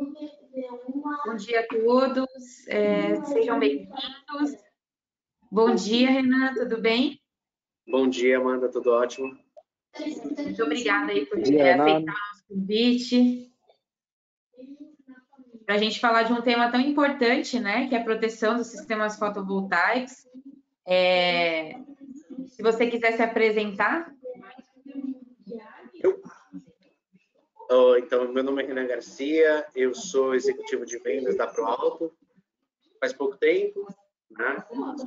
Bom dia a todos, é, sejam bem-vindos. Bom dia, Renan, tudo bem? Bom dia, Amanda, tudo ótimo? Muito obrigada aí por dia, aceitar o nosso convite. Para a gente falar de um tema tão importante, né, que é a proteção dos sistemas fotovoltaicos. É, se você quiser se apresentar. Eu. Então, meu nome é Renan Garcia, eu sou executivo de vendas da ProAlto. Faz pouco tempo, né?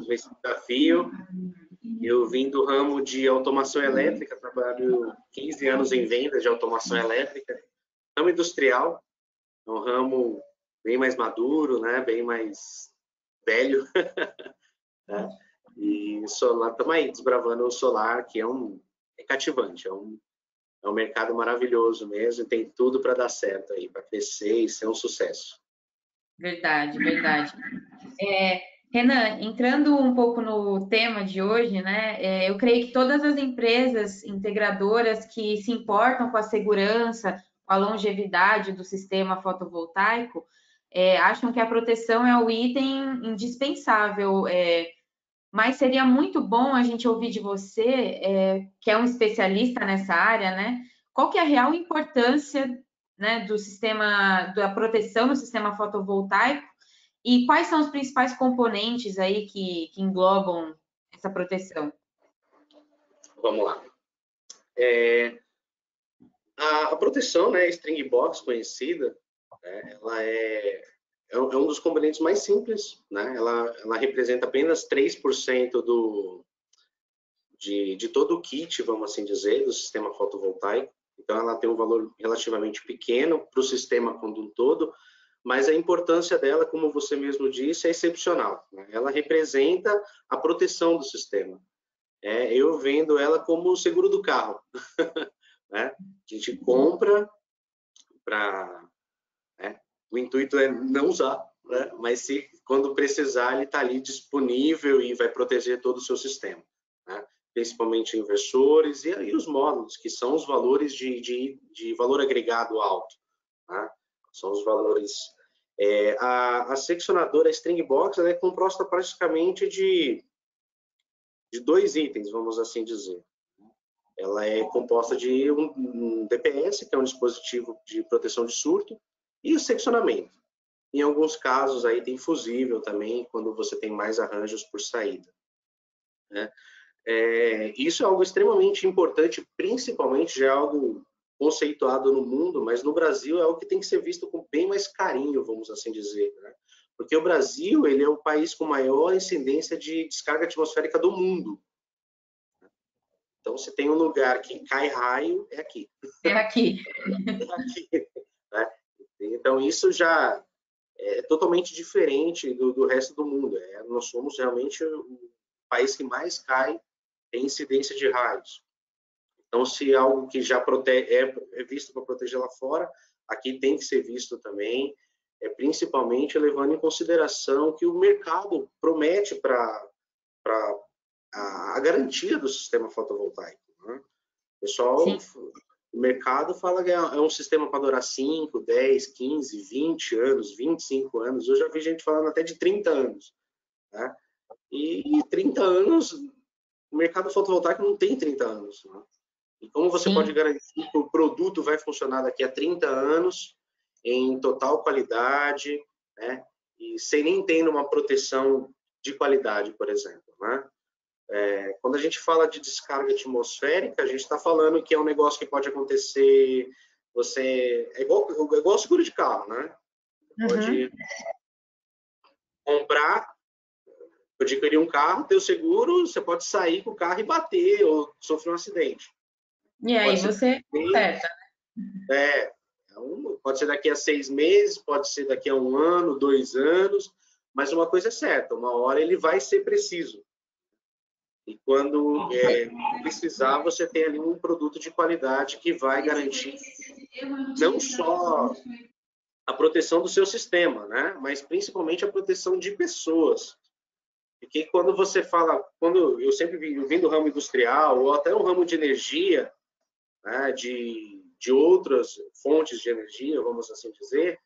Esse desafio. Eu vim do ramo de automação elétrica, trabalho 15 anos em vendas de automação elétrica. Ramo industrial, é um ramo bem mais maduro, né? Bem mais velho. né? E solar, estamos aí desbravando o solar, que é um é cativante, é um, é um mercado maravilhoso mesmo, e tem tudo para dar certo aí, para crescer e ser um sucesso. Verdade, verdade. É, Renan, entrando um pouco no tema de hoje, né? É, eu creio que todas as empresas integradoras que se importam com a segurança, com a longevidade do sistema fotovoltaico, é, acham que a proteção é o item indispensável é, mas seria muito bom a gente ouvir de você, é, que é um especialista nessa área, né? Qual que é a real importância né, do sistema, da proteção do sistema fotovoltaico e quais são os principais componentes aí que, que englobam essa proteção? Vamos lá. É, a, a, proteção, né, string box conhecida, né, ela é é, é um dos componentes mais simples, né? Ela, ela representa apenas 3% do, de, de todo o kit, vamos assim dizer, do sistema fotovoltaico. Então, ela tem um valor relativamente pequeno para o sistema como um todo, mas a importância dela, como você mesmo disse, é excepcional. Né? Ela representa a proteção do sistema. É, eu vendo ela como o seguro do carro. né? A gente compra para o intuito é não usar, né? mas se quando precisar, ele está ali disponível e vai proteger todo o seu sistema, né? principalmente inversores e, e, os módulos, que são os valores de, de, de valor agregado alto. Né? São os valores. É, a, a seccionadora String Box é composta praticamente de, de dois itens, vamos assim dizer. Ela é composta de um, um DPS, que é um dispositivo de proteção de surto, e o seccionamento. Em alguns casos aí tem fusível também, quando você tem mais arranjos por saída. Né? É, isso é algo extremamente importante, principalmente já é algo conceituado no mundo, mas no Brasil é algo que tem que ser visto com bem mais carinho, vamos assim dizer, né? Porque o Brasil, ele é o país com maior incidência de descarga atmosférica do mundo. Então, se tem um lugar que cai raio, é aqui. É aqui. é aqui. Então, isso já é totalmente diferente do, do resto do mundo. É, nós somos realmente o país que mais cai em incidência de raios. Então, se algo que já protege, é, é visto para proteger lá fora, aqui tem que ser visto também, é, principalmente levando em consideração que o mercado promete para a, a, garantia do sistema fotovoltaico. Né? O pessoal Sim. O mercado fala que é, é um sistema para durar 5, 10, 15, 20 anos, 25 anos. Eu já vi gente falando até de 30 anos. Né? E 30 anos, o mercado fotovoltaico não tem 30 anos. Né? E como você Sim. pode garantir que o produto vai funcionar daqui a 30 anos em total qualidade, né? E sem nem ter uma proteção de qualidade, por exemplo, né? Quando a gente fala de descarga atmosférica, a gente está falando que é um negócio que pode acontecer. Você é igual, é igual seguro de carro, né? Uhum. Pode comprar, adquirir um carro, ter o seguro, você pode sair com o carro e bater ou sofrer um acidente. E aí você acerta, né? É, é pode ser daqui a seis meses, pode ser daqui a um ano, dois anos, mas uma coisa é certa, uma hora ele vai ser preciso. E quando é, precisar, você tem ali um produto de qualidade que vai garantir não só a proteção do seu sistema, né? mas principalmente a proteção de pessoas. Porque quando você fala, quando eu sempre vim do ramo industrial ou até o ramo de energia, né, de, de outras fontes de energia, vamos assim dizer,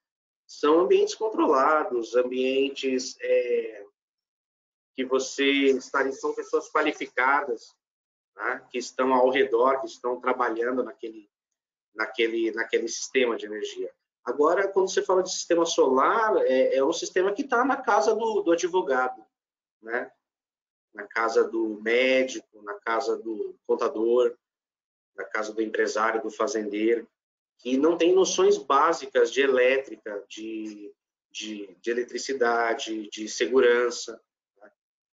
são ambientes controlados, ambientes é, que você está são pessoas qualificadas, né, que estão ao redor, que estão trabalhando naquele, naquele, naquele sistema de energia. Agora, quando você fala de sistema solar, é, é um sistema que está na casa do, do advogado, né? na casa do médico, na casa do contador, na casa do empresário, do fazendeiro que não tem noções básicas de elétrica, de, de, de eletricidade, de segurança.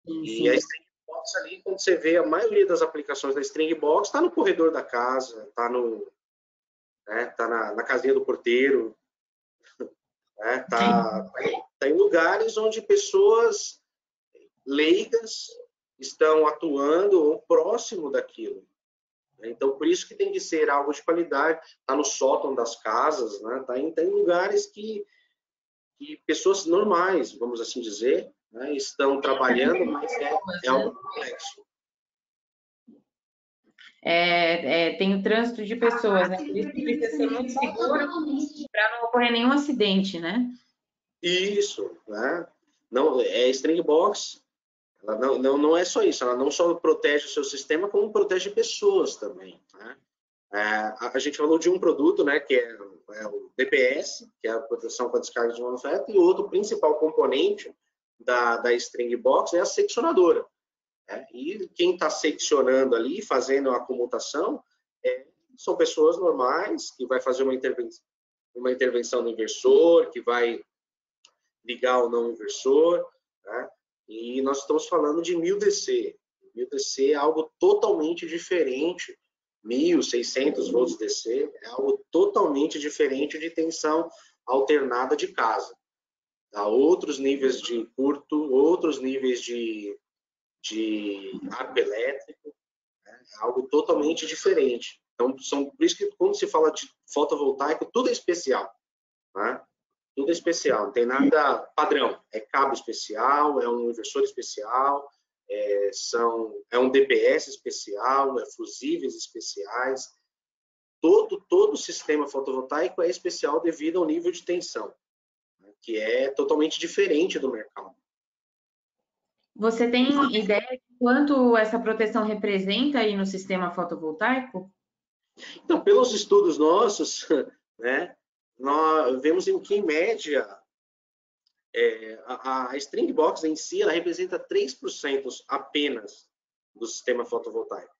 E a String Box ali, quando você vê a maioria das aplicações da String Box, está no corredor da casa, está no, né, tá na, na casinha do porteiro, né, tá, tá em lugares onde pessoas leigas estão atuando ou próximo daquilo. Né? Então, por isso que tem que ser algo de qualidade, está no sótão das casas, né? Está em, tá em lugares que, que pessoas normais, vamos assim dizer, né? estão trabalhando, mas é, é algo complexo. É, é, tem o trânsito de pessoas, né? Por isso precisa ser muito seguro para não ocorrer nenhum acidente, né? Isso, né? Não, é string box, ela não, não, não é só isso, ela não só protege o seu sistema, como protege pessoas também. Né? É, a, a, gente falou de um produto, né, que é, é, o DPS, que é a proteção com a descarga de manufeto, e outro principal componente da, da string box é a seccionadora. Né? E quem está seccionando ali, fazendo a comutação, é, são pessoas normais, que vai fazer uma intervenção, uma intervenção no inversor, que vai ligar ou não o inversor, né? E nós estamos falando de 1000 DC. 1000 DC é algo totalmente diferente. 1600 volts DC é algo totalmente diferente de tensão alternada de casa. Há outros níveis de curto, outros níveis de, de arco elétrico, né? é algo totalmente diferente. Então, são, por isso que quando se fala de fotovoltaico, tudo é especial. Né? tudo é especial, não tem nada padrão. É cabo especial, é um inversor especial, é, são, é um DPS especial, é fusíveis especiais. Todo, todo o sistema fotovoltaico é especial devido ao nível de tensão, que é totalmente diferente do mercado. Você tem ideia de quanto essa proteção representa aí no sistema fotovoltaico? Então, pelos estudos nossos, né, nós vemos em que, em média, é, a, a string box em si, ela representa 3% apenas do sistema fotovoltaico.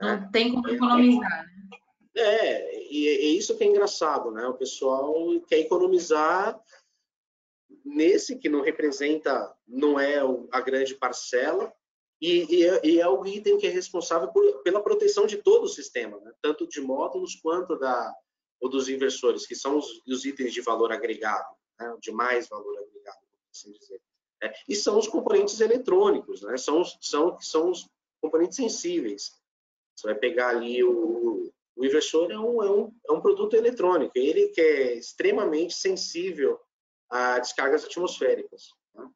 Não né? tem como economizar, né? É, e é isso que é engraçado, né? O pessoal quer economizar nesse que não representa, não é a grande parcela, e, e, é, e, é, o item que é responsável por, pela proteção de todo o sistema, né? tanto de módulos quanto da, ou dos inversores, que são os, os itens de valor agregado, né, de mais valor agregado, assim dizer. É, e são os componentes eletrônicos, né, são, são, são os componentes sensíveis. Você vai pegar ali o, o inversor é um, é, um, é um produto eletrônico, ele que é extremamente sensível a descargas atmosféricas. Né?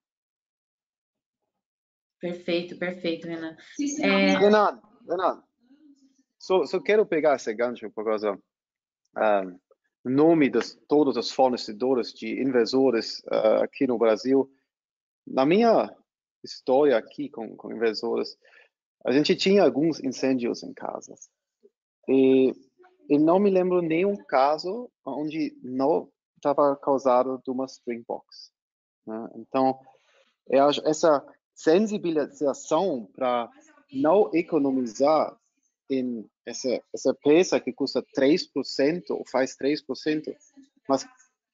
Perfeito, perfeito, Renan. É... Renan, Renan, só, só quero pegar esse gancho por causa uh, nome de todos os fornecedores de inversores uh, aqui no Brasil. Na minha história aqui com, com inversores, a gente tinha alguns incêndios em casas. E eu não me lembro nenhum caso onde não estava causado de uma string box. Né? Então, acho essa sensibilização para não economizar em essa, essa peça que custa 3%, ou faz 3%, mas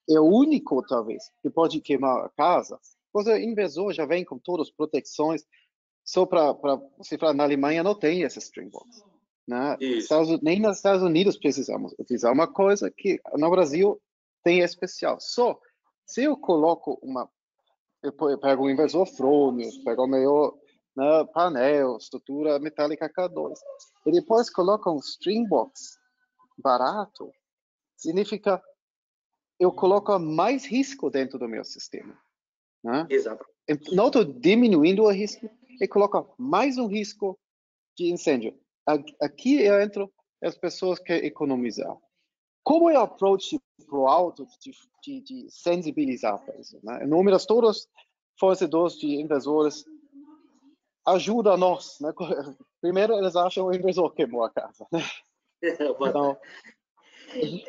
é o único, talvez, que pode queimar a casa. O inversor já vem com todas as proteções, só para você falar, na Alemanha não tem essa string box. Né? Estados, nem nos Estados Unidos precisamos utilizar uma coisa que no Brasil tem especial. Só se eu coloco uma, eu pego um inversor Fronius, pego o meu né, painel, estrutura metálica K2. E depois coloca um string box barato, significa eu coloco mais risco dentro do meu sistema. Né? Exato. Não estou diminuindo o risco, e coloca mais um risco de incêndio. Aqui eu entro as pessoas querem economizar. Como é o approach para o alto de, de, de, sensibilizar para isso? Né? Em todos fornecedores de inversores ajuda nós. Né? Primeiro, eles acham o inversor queimou a casa. Né? Então,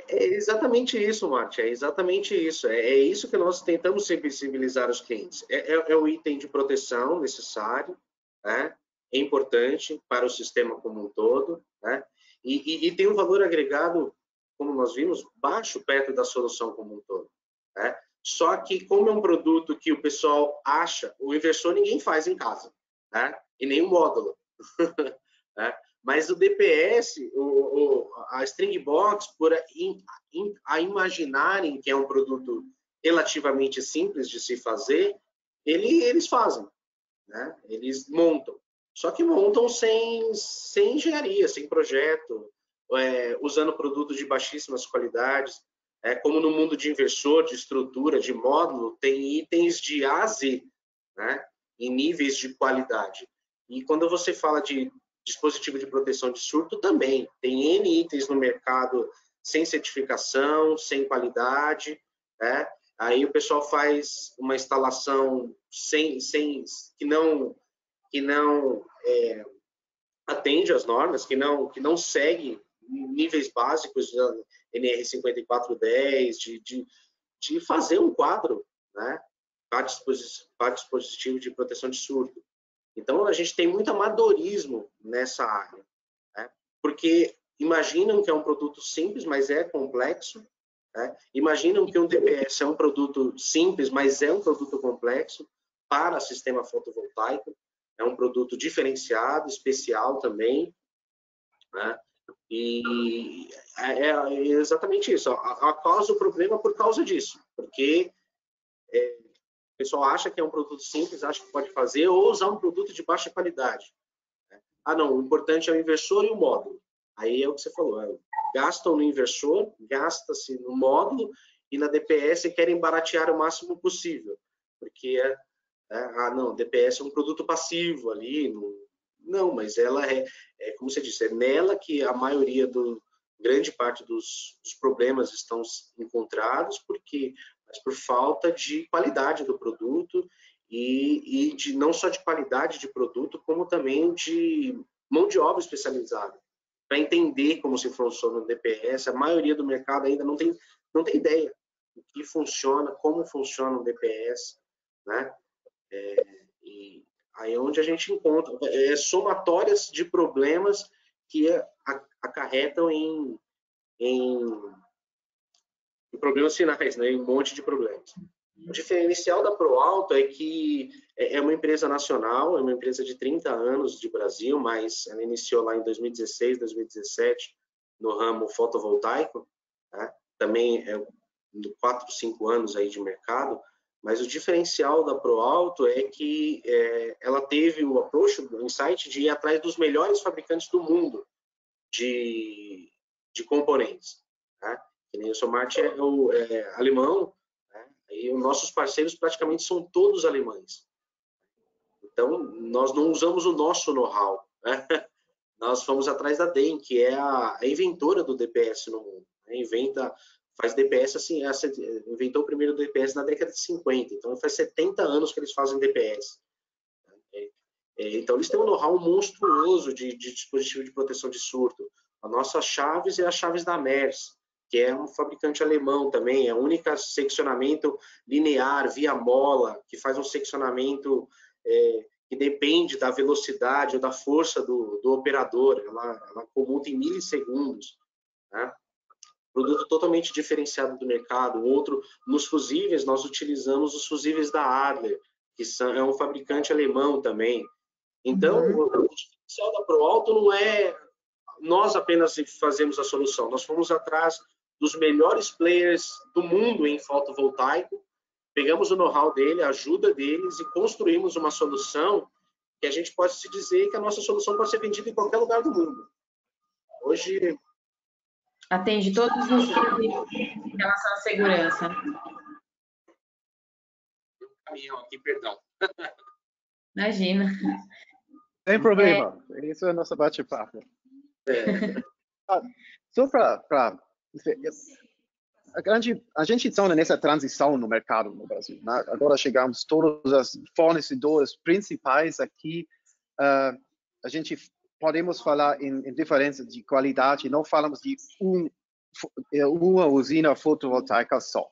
é exatamente isso, Marte, é exatamente isso. É, é, isso que nós tentamos sensibilizar os clientes. É, é, é o item de proteção necessário, né? é importante para o sistema como um todo, né? e, e, e, tem um valor agregado, como nós vimos, baixo perto da solução como um todo. Né? Só que, como é um produto que o pessoal acha, o inversor ninguém faz em casa, né? e nem o módulo. né? Mas o DPS, o, o, a String Box, por a, a imaginarem que é um produto relativamente simples de se fazer, ele, eles fazem, né? Eles montam. Só que montam sem, sem engenharia, sem projeto, é, usando produtos de baixíssimas qualidades. É, como no mundo de inversor, de estrutura, de módulo, tem itens de A a Z, né? em níveis de qualidade. E quando você fala de dispositivo de proteção de surto também. Tem N itens no mercado sem certificação, sem qualidade, né? Aí o pessoal faz uma instalação sem, sem que não que não é, atende às normas, que não que não segue níveis básicos da NR 5410 de, de, de fazer um quadro, né? Para dispositivo, dispositivo de proteção de surto. Então, a gente tem muito amadorismo nessa área, né? porque imaginam que é um produto simples, mas é complexo, né? imaginam que um DPS é um produto simples, mas é um produto complexo para sistema fotovoltaico, é um produto diferenciado, especial também, né? E é, é exatamente isso. A, causa o problema por causa disso, porque é, pessoal acha que é um produto simples, acha que pode fazer, ou usar um produto de baixa qualidade. Né? Ah, não, o importante é o inversor e o módulo. Aí é o que você falou, é, gastam no inversor, gasta-se no módulo, e na DPS querem baratear o máximo possível, porque é, é ah, não, DPS é um produto passivo ali, não, não mas ela é, é, como você disse, é nela que a maioria do, grande parte dos, dos problemas estão encontrados, porque mas por falta de qualidade do produto e, e de não só de qualidade de produto, como também de mão de obra especializada para entender como se funciona o DPS. A maioria do mercado ainda não tem não tem ideia do que funciona, como funciona o DPS, né? É, e aí é onde a gente encontra é, somatórias de problemas que acarretam em, em em problemas finais, né, em um monte de problemas. O diferencial da ProAlto é que é, é uma empresa nacional, é uma empresa de 30 anos de Brasil, mas ela iniciou lá em 2016, 2017 no ramo fotovoltaico, né? também é 4, 5 anos aí de mercado, mas o diferencial da ProAlto é que é, ela teve o approach, o insight de ir atrás dos melhores fabricantes do mundo de, de componentes. Né? que nem o Somart é, o, é alemão, né? e os nossos parceiros praticamente são todos alemães. Então, nós não usamos o nosso know-how, né? Nós fomos atrás da DEM, que é a, a inventora do DPS no mundo. Né? Inventa, faz DPS assim, essa, inventou o primeiro DPS na década de 50, então faz 70 anos que eles fazem DPS. É, é, então, eles têm um know-how monstruoso de, de dispositivo de proteção de surto. A nossa chaves é a chaves da MERS, que é um fabricante alemão também, é o único seccionamento linear via mola, que faz um seccionamento é, que depende da velocidade ou da força do, do operador, ela, ela comuta em milissegundos. Né? Produto totalmente diferenciado do mercado. Outro, nos fusíveis, nós utilizamos os fusíveis da Adler, que são, é um fabricante alemão também. Então, uhum. o diferencial da ProAlto não é nós apenas fazemos a solução, nós fomos atrás dos melhores players do mundo em fotovoltaico, pegamos o know-how dele, a ajuda deles e construímos uma solução que a gente pode se dizer que a nossa solução pode ser vendida em qualquer lugar do mundo. Hoje atende todos os requisitos em relação à segurança. Caminhão aqui, perdão. Imagina. Sem problema. É... Isso é nosso bate-papo. É. Ah, só para a, grande, a gente está nessa transição no mercado no Brasil. Né? Agora chegamos todos os fornecedores principais aqui. Uh, a gente podemos falar em, em diferença de qualidade, não falamos de um, uma usina fotovoltaica só.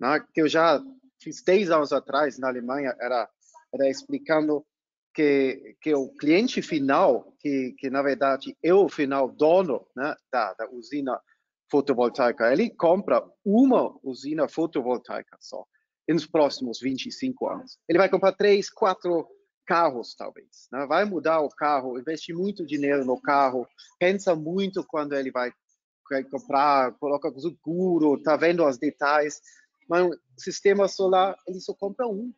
Né? Que eu já fiz 10 anos atrás na Alemanha, era, era explicando que, que o cliente final, que, que na verdade é o final dono né, da, da usina fotovoltaica, ele compra uma usina fotovoltaica só nos próximos 25 anos. Ele vai comprar três, quatro carros, talvez. Né? Vai mudar o carro, investir muito dinheiro no carro, pensa muito quando ele vai, comprar, coloca seguro, tá vendo os detalhes. Mas o sistema solar, ele só compra um.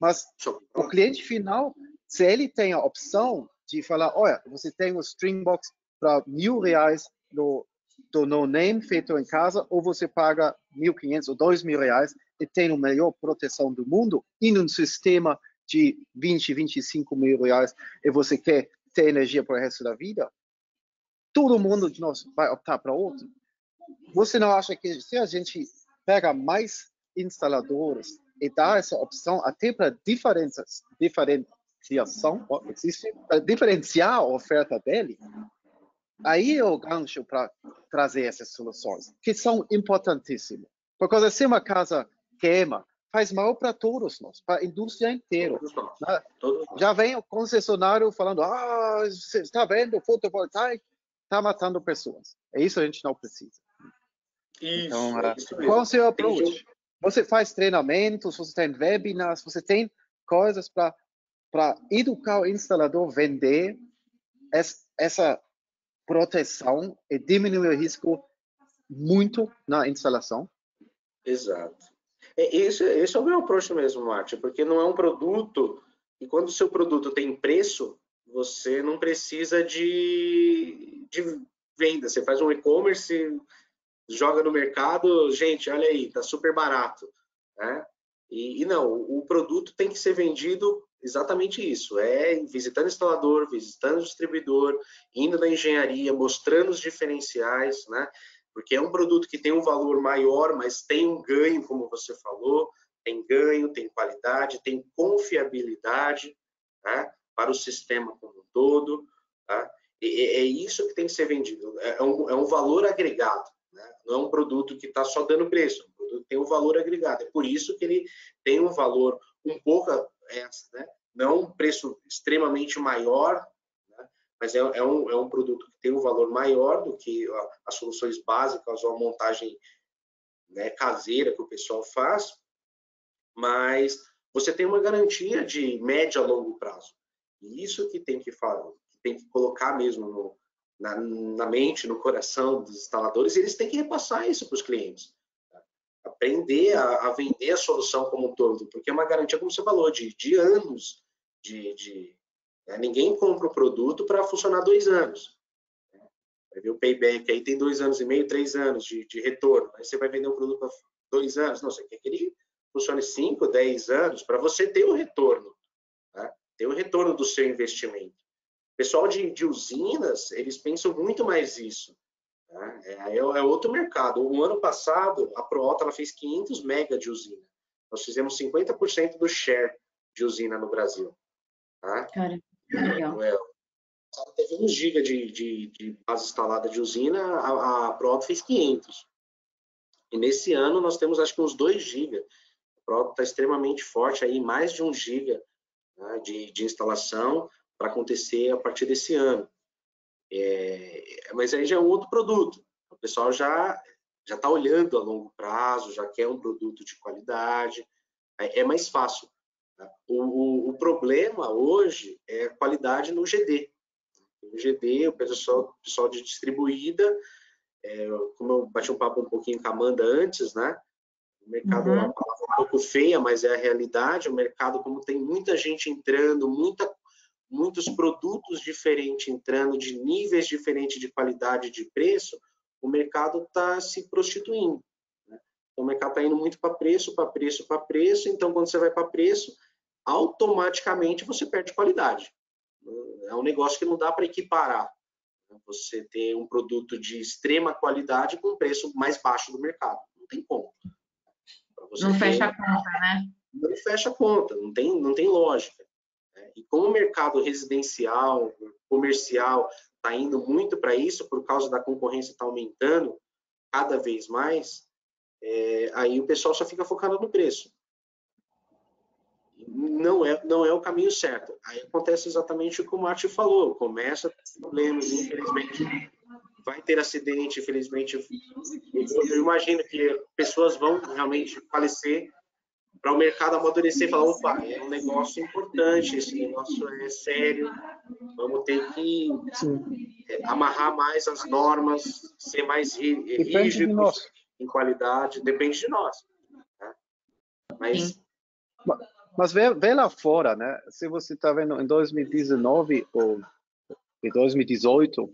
Mas o cliente final, se ele tem a opção de falar, olha, você tem o Stringbox para mil reais no, do no name feito em casa, ou você paga 1.500 ou 2.000 reais e tem a melhor proteção do mundo em um sistema de 20, 25 mil reais e você quer ter energia para o resto da vida, todo mundo de nós vai optar para outro. Você não acha que se a gente pega mais instaladores e dá essa opção até para diferenças, diferenciação, existe, diferenciar a oferta dele, aí é o gancho para trazer essas soluções, que são importantíssimas. Porque se uma casa queima, faz mal para todos nós, para a indústria inteira. Né? Já vem o concessionário falando, ah, você está vendo, o fotovoltaico está matando pessoas. É isso que a gente não precisa. Isso, então, é isso qual é o seu approach? Você faz treinamentos, você tem webinars, você tem coisas para educar o instalador vender essa proteção e diminuir o risco muito na instalação? Exato. Esse, esse é o meu approach mesmo, Márcio, porque não é um produto, e quando o seu produto tem preço, você não precisa de, de venda. Você faz um e-commerce, joga no mercado, gente, olha aí, tá super barato. Né? E, e, não, o produto tem que ser vendido exatamente isso, é visitando instalador, visitando distribuidor, indo na engenharia, mostrando os diferenciais, né? Porque é um produto que tem um valor maior, mas tem um ganho, como você falou, tem ganho, tem qualidade, tem confiabilidade tá? para o sistema como um todo. Tá? E, é isso que tem que ser vendido, é, é um, é um valor agregado, né? não é um produto que está só dando preço, é um produto que tem um valor agregado. É por isso que ele tem um valor um pouco, é, né? não um preço extremamente maior mas é, é, um, é um produto que tem um valor maior do que as soluções básicas ou a montagem né, caseira que o pessoal faz, mas você tem uma garantia de médio a longo prazo. E isso que tem que falar, tem que colocar mesmo no, na, na, mente, no coração dos instaladores, eles têm que repassar isso para os clientes. Tá? Aprender a, a, vender a solução como um todo, porque é uma garantia, como você falou, de, de anos de, de, né? Ninguém compra o produto para funcionar dois anos. Vai ver o payback aí tem dois anos e meio, três anos de, de retorno. Aí você vai vender um produto para dois anos. Não, você quer que ele funcione cinco, dez anos para você ter o retorno. Né? Ter o retorno do seu investimento. O pessoal de, de usinas, eles pensam muito mais isso. Né? É, é, é, outro mercado. O ano passado, a ProAlta ela fez 500 mega de usina. Nós fizemos 50% do share de usina no Brasil. Tá? Legal. Teve 1 GB de, de, de, base instalada de usina, a, a fez 500. E nesse ano nós temos acho que uns 2 GB. A ProAuto está extremamente forte, aí mais de 1 GB né, de, de instalação para acontecer a partir desse ano. É, mas aí já é um outro produto. O pessoal já já está olhando a longo prazo, já quer um produto de qualidade. É, é mais fácil. O, o, o, problema hoje é a qualidade no GD. No GD, o pessoal, pessoal de distribuída, é, como eu bati um papo um pouquinho com a Amanda antes, né? O mercado uhum. é uma palavra um pouco feia, mas é a realidade. O mercado, como tem muita gente entrando, muita, muitos produtos diferentes entrando, de níveis diferentes de qualidade de preço, o mercado está se prostituindo. Né? Então, o mercado está indo muito para preço, para preço, para preço. Então, quando você vai para preço, automaticamente você perde qualidade. É um negócio que não dá para equiparar. Você ter um produto de extrema qualidade com preço mais baixo do mercado. Não tem como. não ter... fecha a conta, né? Não fecha a conta, não tem, não tem lógica. Né? E como o mercado residencial, comercial, está indo muito para isso, por causa da concorrência está aumentando cada vez mais, é, aí o pessoal só fica focado no preço. Não é, não é o caminho certo. Aí acontece exatamente o que o Márcio falou, começa a ter problemas, infelizmente vai ter acidente, infelizmente. Eu imagino que pessoas vão realmente falecer para o mercado amadurecer e falar, opa, é um negócio importante, esse negócio é sério, vamos ter que é, amarrar mais as normas, ser mais rígidos em qualidade, depende de nós. Né? Mas... Mas vê, vê, lá fora, né? Se você está vendo em 2019 ou em 2018,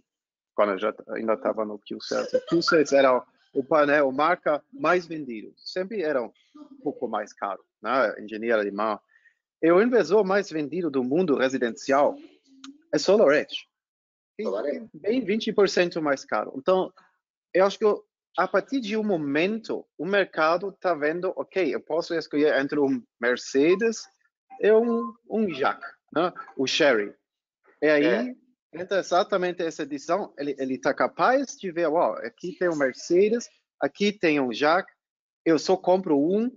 quando eu já ainda estava no Q7, o Q7 era o painel, a marca mais vendido. Sempre era um pouco mais caro, né? Engenheiro alemão. E o inversor mais vendido do mundo residencial é SolarEdge. Bem 20% mais caro. Então, eu acho que a partir de um momento, o mercado está vendo, ok, eu posso escolher entre um Mercedes e um, um Jack, né? o Sherry. E aí, é. entra exatamente essa edição, ele está capaz de ver, uau, aqui tem um Mercedes, aqui tem um Jack, eu só compro um,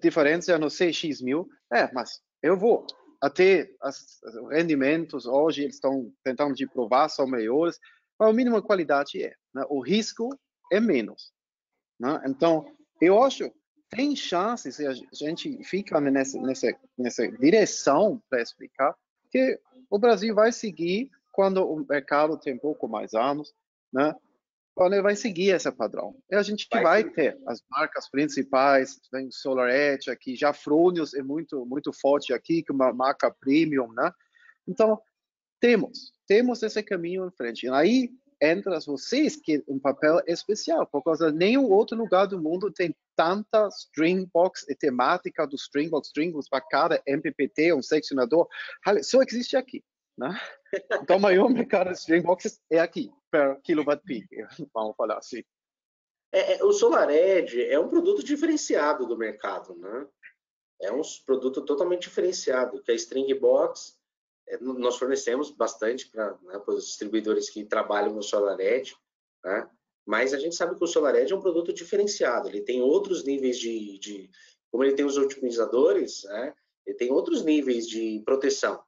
diferença é, não sei, X mil, é, mas eu vou. Até os rendimentos, hoje eles estão tentando de provar, são melhores, mas a mínima qualidade é. Né? O risco é menos. Né? Então, eu acho tem chance se a gente fica nessa, nessa, nessa direção para explicar que o Brasil vai seguir quando o mercado tem um pouco mais anos, né? Quando ele vai seguir esse padrão. E a gente vai, vai ter as marcas principais, tem SolarEdge aqui, já Fronius é muito muito forte aqui, que é uma marca premium, né? Então, temos, temos esse caminho em frente. E aí entra vocês que um papel especial, por causa nenhum outro lugar do mundo tem tanta Stringbox e temática do Stringbox, Stringbox para cada MPPT, um seccionador, só existe aqui. Né? Então, o maior mercado de Stringboxes é aqui, per kilowatt peak, vamos falar assim. É, é, o SolarEdge é um produto diferenciado do mercado, né? É um produto totalmente diferenciado, que a Stringbox é, nós fornecemos bastante para né, os distribuidores que trabalham no SolarEdge, né? mas a gente sabe que o SolarEdge é um produto diferenciado, ele tem outros níveis de, de como ele tem os otimizadores, né? ele tem outros níveis de proteção.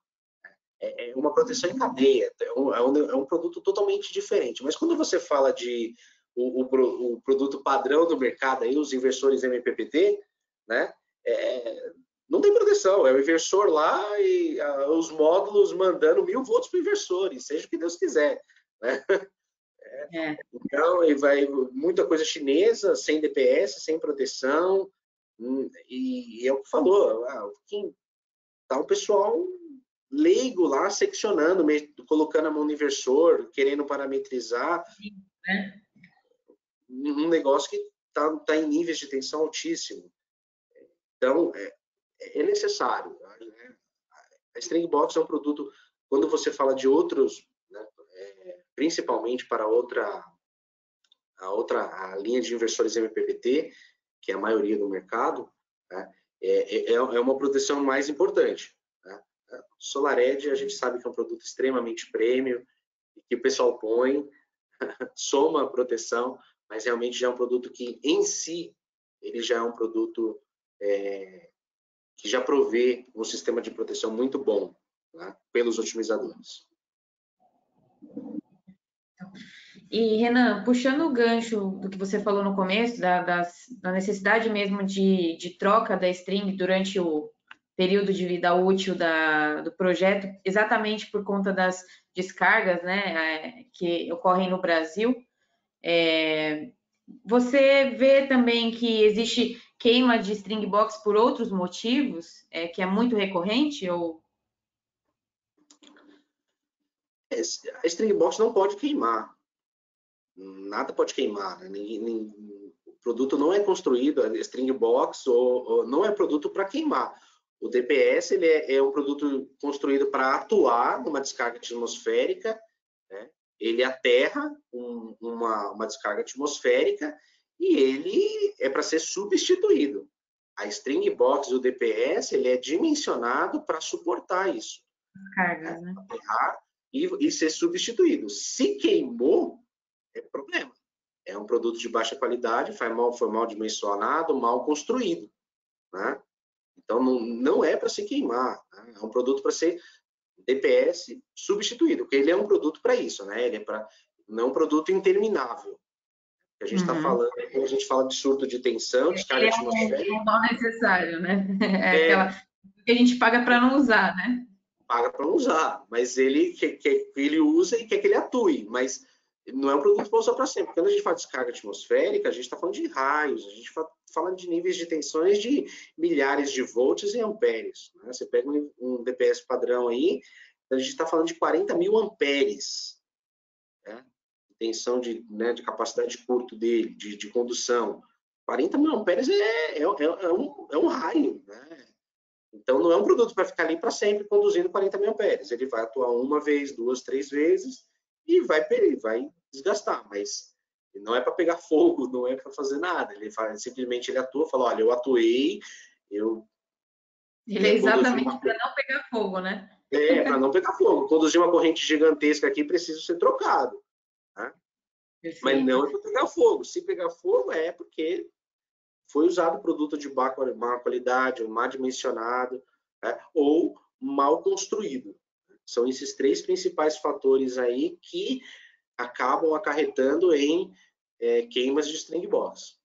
É, é uma proteção em cadeia, é um, é um, é um produto totalmente diferente. Mas quando você fala de o, o, o produto padrão do mercado, aí, os inversores MPPT, né? É, não tem proteção, é o inversor lá e a, os módulos mandando mil volts para o inversor, e seja o que Deus quiser. Né? É. Então, e vai muita coisa chinesa, sem DPS, sem proteção, hum, e, e é o que falou, ah, tá um pessoal leigo lá, seccionando, colocando a mão no inversor, querendo parametrizar, né? um negócio que está tá em níveis de tensão altíssimo. Então, é, é necessário. Né? A String Box é um produto, quando você fala de outros, né, é, principalmente para outra, a outra a linha de inversores MPPT, que é a maioria do mercado, né, é, é, é, uma proteção mais importante. Né? SolarEdge, a gente sabe que é um produto extremamente premium, que o pessoal põe, soma proteção, mas realmente já é um produto que, em si, ele já é um produto é, que já provê um sistema de proteção muito bom né, pelos otimizadores. E, Renan, puxando o gancho do que você falou no começo, da, da necessidade mesmo de, de, troca da string durante o período de vida útil da, do projeto, exatamente por conta das descargas né, é, que ocorrem no Brasil, é, você vê também que existe queima de string box por outros motivos, é, que é muito recorrente ou a string box não pode queimar. Nada pode queimar. Né? o produto não é construído, a string box ou, ou não é produto para queimar. O DPS ele é, é um produto construído para atuar numa descarga atmosférica, né? ele aterra um, uma, uma descarga atmosférica e ele é para ser substituído. A string box do DPS ele é dimensionado para suportar isso. Cargas, né? E, e ser substituído. Se queimou, é problema. É um produto de baixa qualidade, foi mal, foi mal dimensionado, mal construído. Né? Então, não, não é para se queimar. Né? É um produto para ser DPS substituído, porque ele é um produto para isso, né? Ele é para não é um produto interminável. A gente está uhum. falando, quando a gente fala de surto de tensão, descarga é atmosférica. É mal necessário, né? É, é aquela que a gente paga para não usar, né? Paga para não usar, mas ele quer que ele usa e quer que ele atue, mas não é um produto para usar para sempre. Quando a gente fala de descarga atmosférica, a gente está falando de raios, a gente fala de níveis de tensões de milhares de volts e amperes. Né? Você pega um, um DPS padrão aí, a gente está falando de 40 mil amperes. Tensão de, né, de capacidade de curto dele, de, de condução. 40 mil amperes é, é, é, é, um, é um raio. Né? Então, não é um produto para ficar ali para sempre conduzindo 40 mil amperes. Ele vai atuar uma vez, duas, três vezes e vai, vai desgastar, mas não é para pegar fogo, não é para fazer nada. Ele faz, simplesmente ele atua, fala, olha, eu atuei, eu ele é exatamente para não pegar fogo, né? É, para não pegar fogo. Conduzir uma corrente gigantesca aqui precisa ser trocado. Né? Mas não é para pegar fogo. Se pegar fogo é porque foi usado produto de má qualidade, mal dimensionado, né? ou mal construído. São esses três principais fatores aí que acabam acarretando em é, queimas de string box.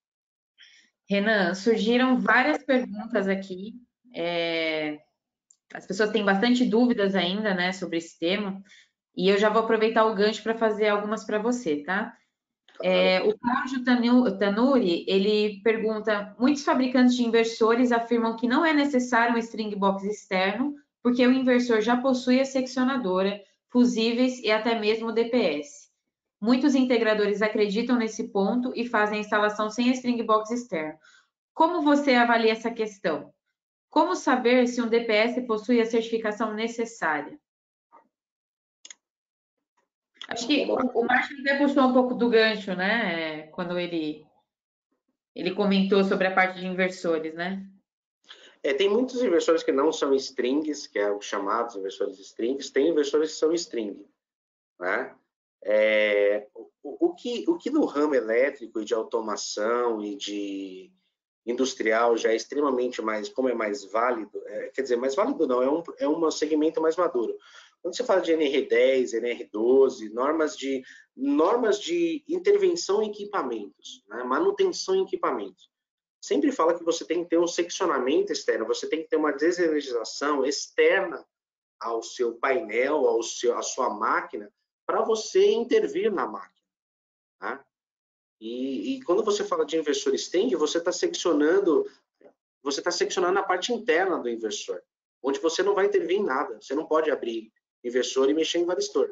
Renan, surgiram várias perguntas aqui. É, as pessoas têm bastante dúvidas ainda, né, sobre esse tema. E eu já vou aproveitar o gancho para fazer algumas para você, tá? É, o Cláudio Tanuri, ele pergunta, muitos fabricantes de inversores afirmam que não é necessário um string box externo, porque o inversor já possui a seccionadora, fusíveis e até mesmo DPS. Muitos integradores acreditam nesse ponto e fazem a instalação sem string box externo. Como você avalia essa questão? Como saber se um DPS possui a certificação necessária? Acho que o, o Márcio até puxou um pouco do gancho, né? Quando ele, ele comentou sobre a parte de inversores, né? É, tem muitos inversores que não são strings, que é o chamados inversores strings. Tem inversores que são string, né? É, o, o, que, o que no ramo elétrico e de automação e de industrial já é extremamente mais, como é mais válido, é, quer dizer, mais válido não, é um, é um segmento mais maduro. Quando você fala de NR10, NR12, normas de, normas de intervenção em equipamentos, né, manutenção em equipamentos, sempre fala que você tem que ter um seccionamento externo, você tem que ter uma desenergização externa ao seu painel, ao seu, à sua máquina, para você intervir na máquina. Tá? E, e, quando você fala de inversor sting, você está seccionando, você está seccionando a parte interna do inversor, onde você não vai intervir em nada. Você não pode abrir inversor e mexer em varistor.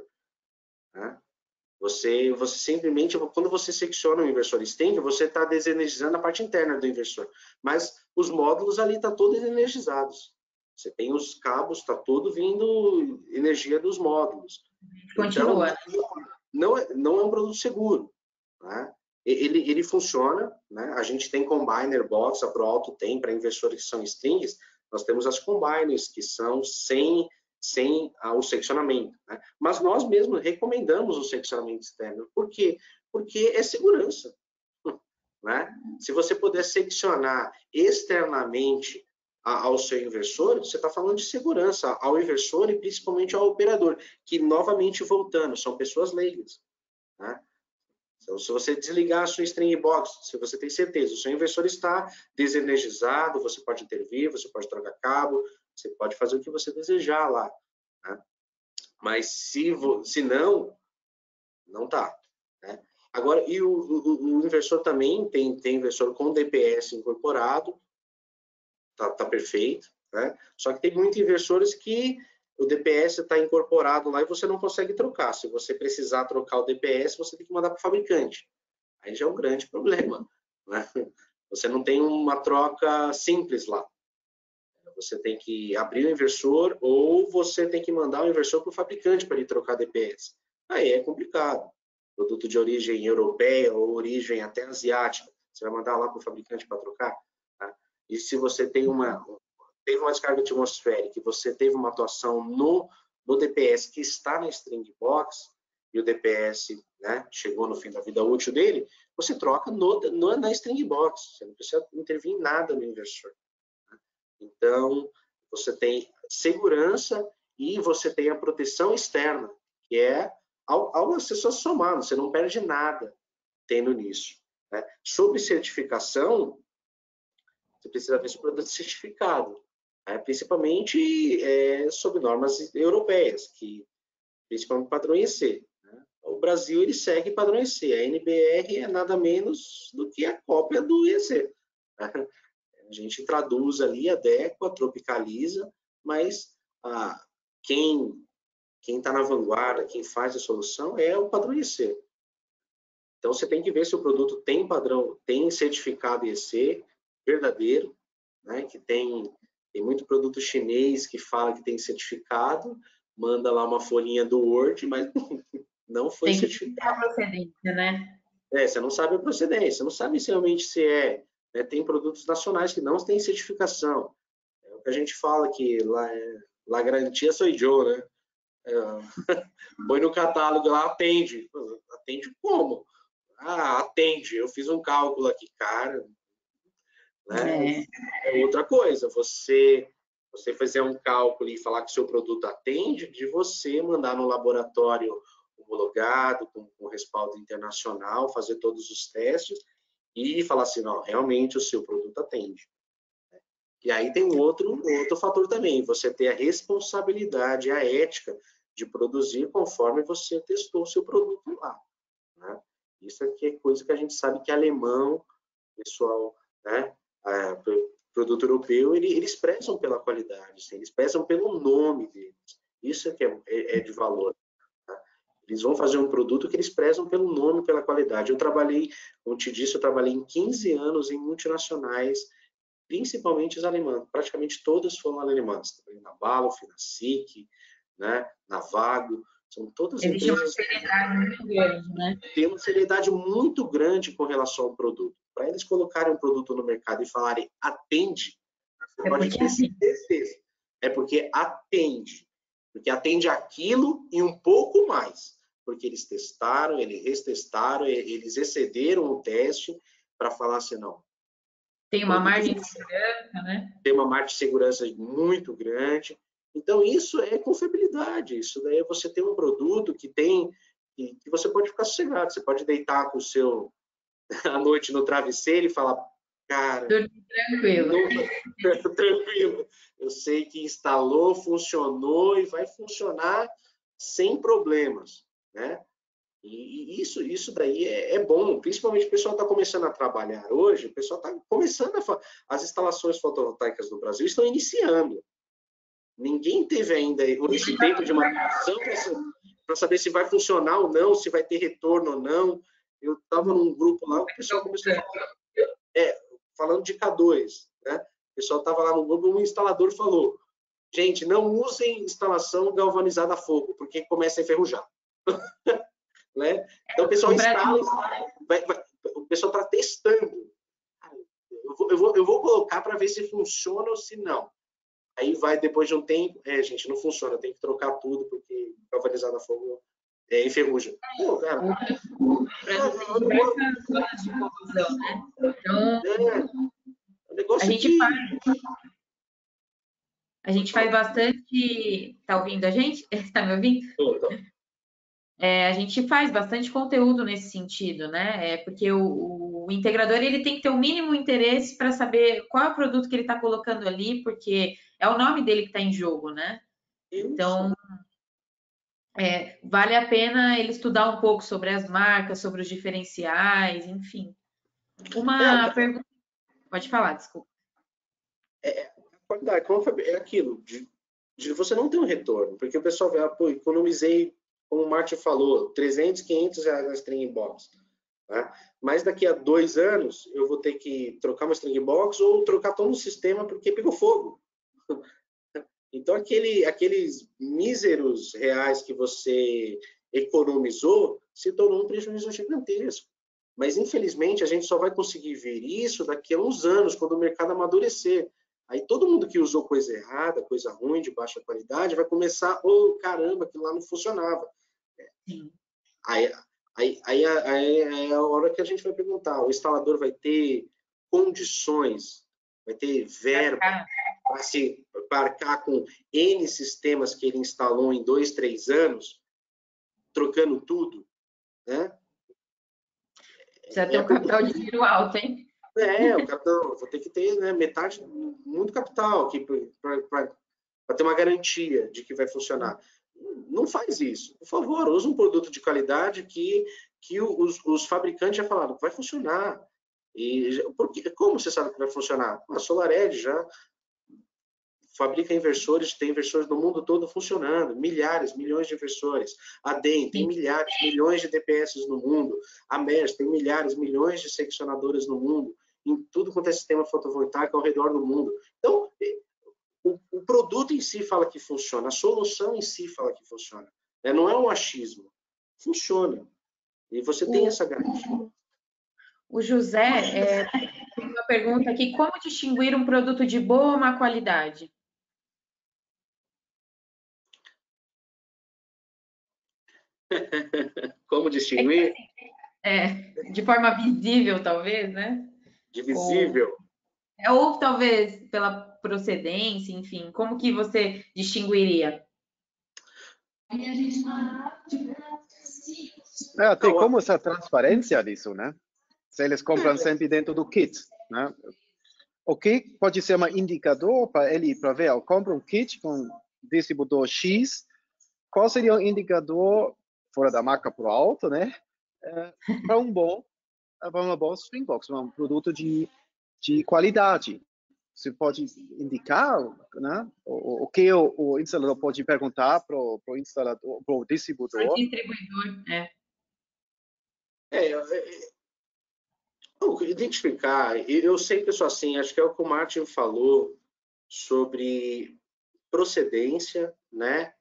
Tá? Você, você simplesmente, quando você secciona o inversor sting, você está desenergizando a parte interna do inversor. Mas os módulos ali estão tá todos energizados. Você tem os cabos, está tudo vindo energia dos módulos. Continua. Então, não, é, não é um produto seguro. Né? Ele, ele funciona, né? a gente tem combiner box, a ProAlto tem para inversores que são strings, nós temos as combiners que são sem, sem o seccionamento. Né? Mas nós mesmos recomendamos o seccionamento externo. Por quê? Porque é segurança. Né? Se você puder seccionar externamente ao seu inversor, você está falando de segurança ao inversor e principalmente ao operador, que novamente voltando, são pessoas leigas. Né? Então, se você desligar a sua string box, se você tem certeza, o seu inversor está desenergizado, você pode intervir, você pode trocar cabo, você pode fazer o que você desejar lá. Né? Mas se, se não, não tá. Né? Agora, e o, o, o, inversor também tem, tem inversor com DPS incorporado, tá, tá perfeito, né? Só que tem muitos inversores que o DPS está incorporado lá e você não consegue trocar. Se você precisar trocar o DPS, você tem que mandar para o fabricante. Aí já é um grande problema. Né? Você não tem uma troca simples lá. Você tem que abrir o inversor ou você tem que mandar o inversor para o fabricante para ele trocar DPS. aí é complicado. Produto de origem europeia ou origem até asiática, você vai mandar lá para o fabricante para trocar? Tá? E se você tem uma, teve uma descarga atmosférica e você teve uma atuação no, no DPS que está na string box, e o DPS né, chegou no fim da vida útil dele, você troca no, no, na string box, você não precisa intervir em nada no inversor. Então, você tem segurança e você tem a proteção externa, que é ao, ao acessor somado, você não perde nada tendo nisso. Né? Sobre certificação, você precisa ver se o produto é certificado, né? principalmente é, sob normas europeias, que principalmente padrão IEC. Né? O Brasil ele segue padrão IEC, a NBR é nada menos do que a cópia do IEC. Né? A gente traduz ali, adequa, tropicaliza, mas ah, quem quem está na vanguarda, quem faz a solução é o padrão IEC. Então você tem que ver se o produto tem padrão, tem certificado IEC verdadeiro, né? Que tem tem muito produto chinês que fala que tem certificado, manda lá uma folhinha do Word, mas não foi tem certificado. Tem a procedência, né? É, você não sabe a procedência, não sabe se realmente se é. Né? Tem produtos nacionais que não têm certificação. É o que a gente fala que lá é, la garantia sou eu, né? É, põe no catálogo lá, atende. Atende como? Ah, atende. Eu fiz um cálculo aqui, cara. Né? É. é outra coisa. Você você fazer um cálculo e falar que seu produto atende, de você mandar no laboratório homologado, com, com respaldo internacional, fazer todos os testes e falar assim, não, realmente o seu produto atende. E aí tem um outro, outro fator também, você ter a responsabilidade, a ética de produzir conforme você testou o seu produto lá. Né? Isso aqui é coisa que a gente sabe que alemão, pessoal, né, é, produto europeu, ele, eles prezam pela qualidade, assim, eles prezam pelo nome deles. Isso é que é, é, é de valor. Eles vão fazer um produto que eles prezam pelo nome, pela qualidade. Eu trabalhei, como te disse, eu trabalhei em 15 anos em multinacionais, principalmente as alemãs. Praticamente todas foram alemãs. Na Balf, na SIC, né, na Vago, são todas Existe empresas... uma seriedade muito grande, né? Tem uma seriedade muito grande com relação ao produto. Para eles colocarem um produto no mercado e falarem atende, você é pode ter certeza. É porque atende. Porque atende aquilo e um pouco mais. Porque eles testaram, eles retestaram, eles excederam o teste para falar assim, não. Tem uma margem de segurança, né? Tem uma margem de segurança muito grande. Então, isso é confiabilidade. Isso daí é você ter um produto que tem que, que você pode ficar sossegado. Você pode deitar com o seu à noite no travesseiro e falar, cara, tranquilo. Não, tranquilo. Eu sei que instalou, funcionou e vai funcionar sem problemas, né? E isso, isso daí é, é bom, principalmente o pessoal está começando a trabalhar hoje, o pessoal está começando a as instalações fotovoltaicas no Brasil estão iniciando. Ninguém teve ainda esse tempo de maturação para saber se vai funcionar ou não, se vai ter retorno ou não. Eu estava num grupo lá, o pessoal começou a falar, é, falando de K2, né? O pessoal estava lá no grupo, um instalador falou, gente, não usem instalação galvanizada a fogo, porque começa a enferrujar. né? Então o pessoal instala, vai, vai, o pessoal está testando. Eu vou, eu vou, eu vou colocar para ver se funciona ou se não. Aí vai, depois de um tempo, é, gente, não funciona, tem que trocar tudo, porque galvanizado a fogo é, enferruja. Pô, cara. Então, a gente faz. A gente faz bastante. Tá ouvindo a gente? Tá me ouvindo? Tô, tô. É, a gente faz bastante conteúdo nesse sentido, né? É porque o, o, integrador ele tem que ter o mínimo interesse para saber qual é o produto que ele está colocando ali, porque é o nome dele que está em jogo, né? Então, é, vale a pena ele estudar um pouco sobre as marcas, sobre os diferenciais, enfim. Uma é, pergunta. Pode falar, desculpa. É, qualidade, é aquilo, de, de, você não ter um retorno, porque o pessoal vê, ah, pô, economizei, como o Martin falou, 300, 500 reais na string box. Né? Mas daqui a dois anos eu vou ter que trocar uma string box ou trocar todo o sistema porque pegou fogo. Então, aquele, aqueles míseros reais que você economizou, se tornou um prejuízo gigantesco. Mas, infelizmente, a gente só vai conseguir ver isso daqui a uns anos, quando o mercado amadurecer. Aí todo mundo que usou coisa errada, coisa ruim, de baixa qualidade, vai começar, oh, caramba, aquilo lá não funcionava. Aí, aí, aí, aí, é a hora que a gente vai perguntar, o instalador vai ter condições, vai ter verba para se embarcar com N sistemas que ele instalou em dois, três anos, trocando tudo, né? Precisa ter é, um capital de giro alto, hein? É, o capital, vou ter que ter né, metade, muito capital aqui para ter uma garantia de que vai funcionar. Não faz isso. Por favor, use um produto de qualidade que, que os, os fabricantes já falaram, vai funcionar. E porque, como você sabe que vai funcionar? A SolarEdge já fabrica inversores, tem inversores no mundo todo funcionando, milhares, milhões de inversores. A DEM tem milhares, milhões de DPS no mundo. A MERS tem milhares, milhões de seccionadores no mundo, em tudo quanto é sistema fotovoltaico ao redor do mundo. Então, o, o produto em si fala que funciona, a solução em si fala que funciona. Né? Não é um achismo. Funciona. E você tem essa garantia. O José é, tem uma pergunta aqui: como distinguir um produto de boa ou má qualidade? Como distinguir? É, de forma visível, talvez, né? De visível. Ou, é, ou talvez pela procedência, enfim, como que você distinguiria? É, tem como essa transparência disso, né? Se eles compram sempre dentro do kit, né? O que pode ser um indicador para ele, para ver, eu compro um kit com distribuidor X, qual seria o indicador fora da marca pro alto, né? É, para um bom, para uma boa Springbox, um produto de, de qualidade. Você pode indicar, né? O, o que o, o, instalador pode perguntar para o instalador, para o distribuidor. O distribuidor, é. É, é, é identificar, eu sempre sou assim, acho que é o que o Martin falou sobre procedência, né?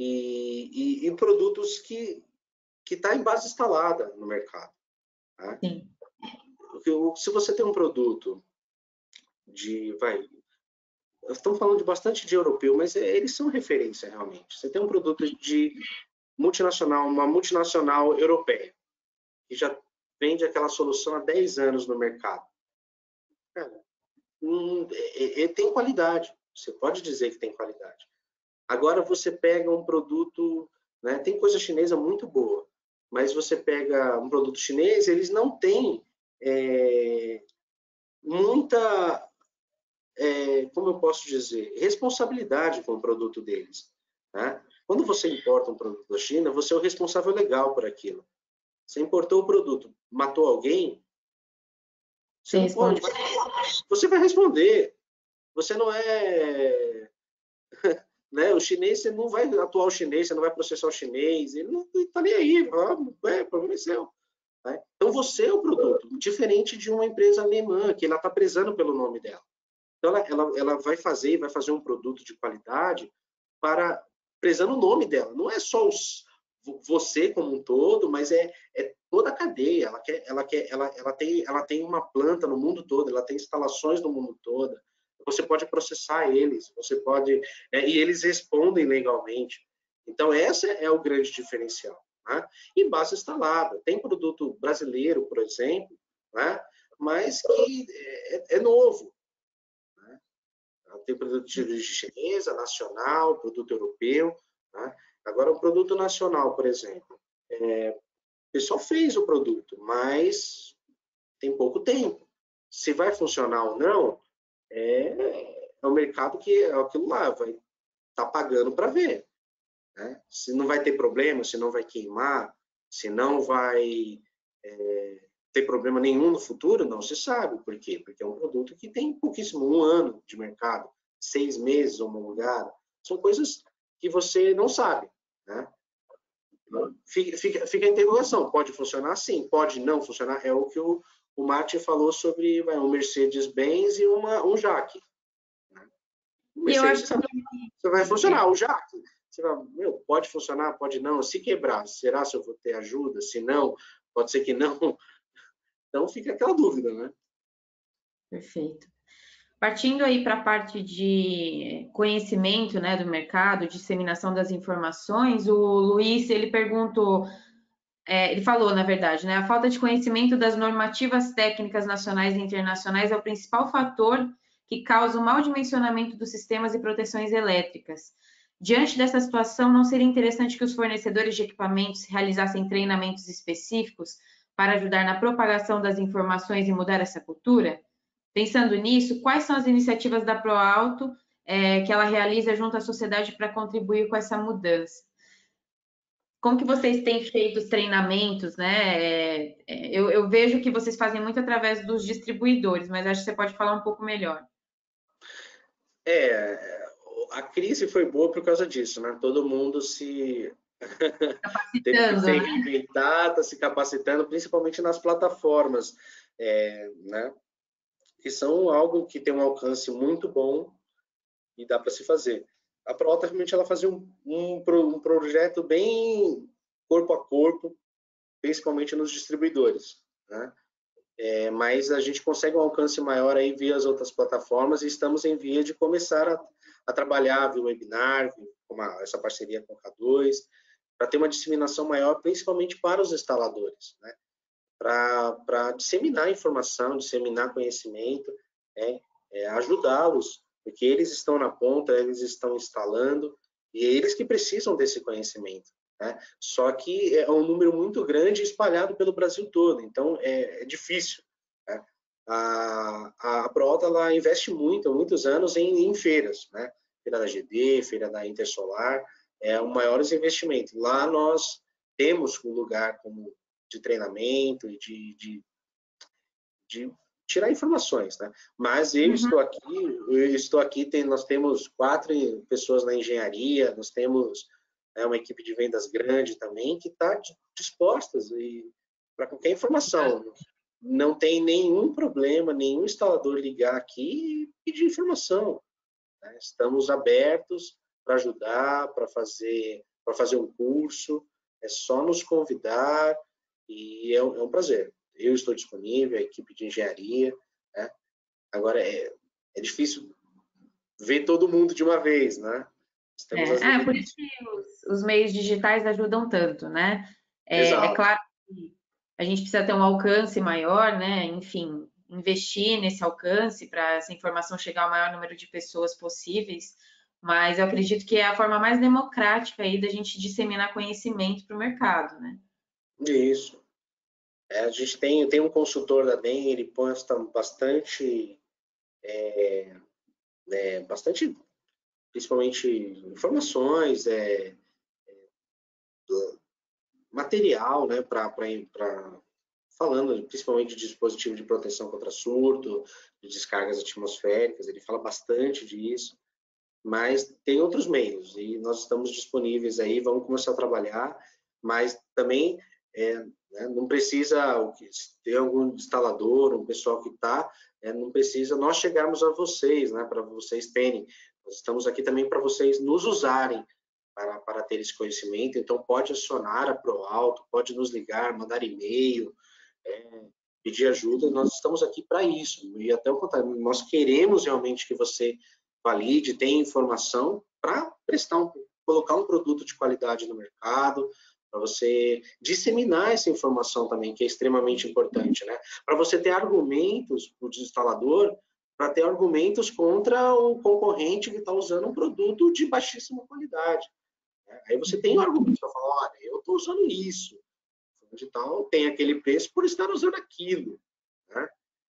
E, e, e produtos que que está em base instalada no mercado. Tá? Sim. Se você tem um produto de, vai, estamos falando de bastante de europeu, mas é, eles são referência realmente. Você tem um produto de multinacional, uma multinacional europeia, que já vende aquela solução há 10 anos no mercado. Cara, hum, é, é, tem qualidade. Você pode dizer que tem qualidade. Agora você pega um produto, né, tem coisa chinesa muito boa, mas você pega um produto chinês, eles não têm é, muita, é, como eu posso dizer, responsabilidade com o produto deles. Tá? Quando você importa um produto da China, você é o responsável legal por aquilo. Você importou o produto, matou alguém, você, pode, você vai responder. Você não é né? O chinês, você não vai atuar o chinês, você não vai processar o chinês, ele não está nem aí, é, problema é seu. Né? Então, você é o produto, diferente de uma empresa alemã, que ela está prezando pelo nome dela. Então, ela, ela, ela vai fazer, vai fazer um produto de qualidade para prezando o nome dela. Não é só os, você como um todo, mas é, é toda a cadeia. Ela, quer, ela, quer, ela, ela, tem, ela tem uma planta no mundo todo, ela tem instalações no mundo todo, você pode processar eles, você pode é, e eles respondem legalmente. Então esse é o grande diferencial. Né? E base instalada. Tem produto brasileiro, por exemplo, né? mas que é, é novo. Né? Tem produto de chinesa, nacional, produto europeu. Né? Agora, um produto nacional, por exemplo, é, o pessoal fez o produto, mas tem pouco tempo. Se vai funcionar ou não, é, é o mercado que é aquilo lá, vai estar tá pagando para ver. Né? Se não vai ter problema, se não vai queimar, se não vai é, ter problema nenhum no futuro, não se sabe. Por quê? Porque é um produto que tem pouquíssimo, um ano de mercado, seis meses homologado. São coisas que você não sabe. Né? Fica, fica, fica a interrogação. Pode funcionar sim, pode não funcionar. É o que o, o Martin falou sobre vai, um Mercedes-Benz e uma, um Jaque. Né? O Mercedes que... vai funcionar, o Jaque. você vai, meu, pode funcionar, pode não. Se quebrar, será se eu vou ter ajuda? Se não, pode ser que não. Então fica aquela dúvida, né? Perfeito. Partindo aí para a parte de conhecimento né, do mercado, disseminação das informações, o Luiz ele perguntou, é, ele falou, na verdade, né, a falta de conhecimento das normativas técnicas nacionais e internacionais é o principal fator que causa o mau dimensionamento dos sistemas e proteções elétricas. Diante dessa situação, não seria interessante que os fornecedores de equipamentos realizassem treinamentos específicos para ajudar na propagação das informações e mudar essa cultura? Pensando nisso, quais são as iniciativas da ProAlto é, que ela realiza junto à sociedade para contribuir com essa mudança? Como que vocês têm feito os treinamentos, né? É, é, eu, eu, vejo que vocês fazem muito através dos distribuidores, mas acho que você pode falar um pouco melhor. É, a crise foi boa por causa disso, né? Todo mundo se teve que se né? reinventar, está se capacitando, principalmente nas plataformas, é, né? que são algo que tem um alcance muito bom e dá para se fazer. A Prota realmente ela fazia um, um, um, projeto bem corpo a corpo, principalmente nos distribuidores, né? É, mas a gente consegue um alcance maior aí via as outras plataformas e estamos em via de começar a, a trabalhar via webinar, essa parceria com o K2, para ter uma disseminação maior, principalmente para os instaladores, né? para disseminar informação, disseminar conhecimento, né? é, ajudá-los, porque eles estão na ponta, eles estão instalando, e é eles que precisam desse conhecimento. Né? Só que é um número muito grande espalhado pelo Brasil todo, então é, é difícil. Né? A, a Proalta ela investe muito, há muitos anos, em, em feiras, né? feira da GD, feira da Intersolar, é o maiores investimentos. Lá nós temos um lugar como de treinamento e de, de, de, tirar informações, né? Mas eu uhum. estou aqui, eu estou aqui, tem, nós temos quatro pessoas na engenharia, nós temos né, uma equipe de vendas grande também que está dispostas para qualquer informação. Não tem nenhum problema, nenhum instalador ligar aqui e pedir informação. Né? Estamos abertos para ajudar, para fazer, para fazer um curso. É só nos convidar, e é um, é um prazer. Eu estou disponível, a equipe de engenharia. Né? Agora, é, é difícil ver todo mundo de uma vez, né? É, ah, por isso que os, os, meios digitais ajudam tanto, né? É, é, claro que a gente precisa ter um alcance maior, né? Enfim, investir nesse alcance para essa informação chegar ao maior número de pessoas possíveis, mas eu acredito que é a forma mais democrática aí da gente disseminar conhecimento para o mercado, né? Isso. É, a gente tem, tem um consultor da DEM, ele posta bastante, é, é, bastante, principalmente informações, é, é material, né, para falando principalmente de dispositivo de proteção contra surto, de descargas atmosféricas, ele fala bastante disso, mas tem outros meios e nós estamos disponíveis aí, vamos começar a trabalhar, mas também é, né, não precisa ter algum instalador, um pessoal que está, é, não precisa nós chegarmos a vocês, né, para vocês terem. Nós estamos aqui também para vocês nos usarem para, para ter esse conhecimento. Então, pode acionar a ProAlto, pode nos ligar, mandar e-mail, é, pedir ajuda. Nós estamos aqui para isso. E até o contrário, nós queremos realmente que você valide, tenha informação para prestar um, colocar um produto de qualidade no mercado, para você disseminar essa informação também, que é extremamente importante, né? Para você ter argumentos para o instalador, para ter argumentos contra o concorrente que está usando um produto de baixíssima qualidade. Né? Aí você tem um argumento para falar, olha, eu estou usando isso, de tal tem aquele preço por estar usando aquilo. Né?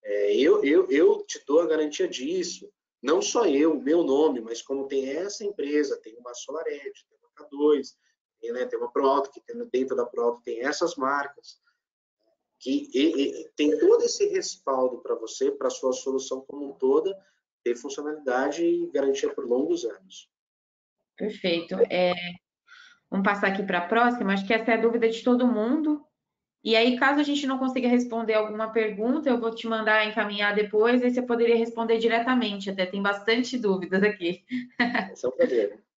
É, eu, eu, eu te dou a garantia disso. Não só eu, meu nome, mas como tem essa empresa, tem uma SolarEd, tem uma K2, tem, né, tem uma ProAuto, que tem, dentro da ProAuto tem essas marcas, que e, e, tem todo esse respaldo para você, para a sua solução como um toda, ter funcionalidade e garantia por longos anos. Perfeito. É, vamos passar aqui para a próxima, acho que essa é a dúvida de todo mundo. E aí, caso a gente não consiga responder alguma pergunta, eu vou te mandar encaminhar depois, aí você poderia responder diretamente, até tem bastante dúvidas aqui. Esse é um prazer.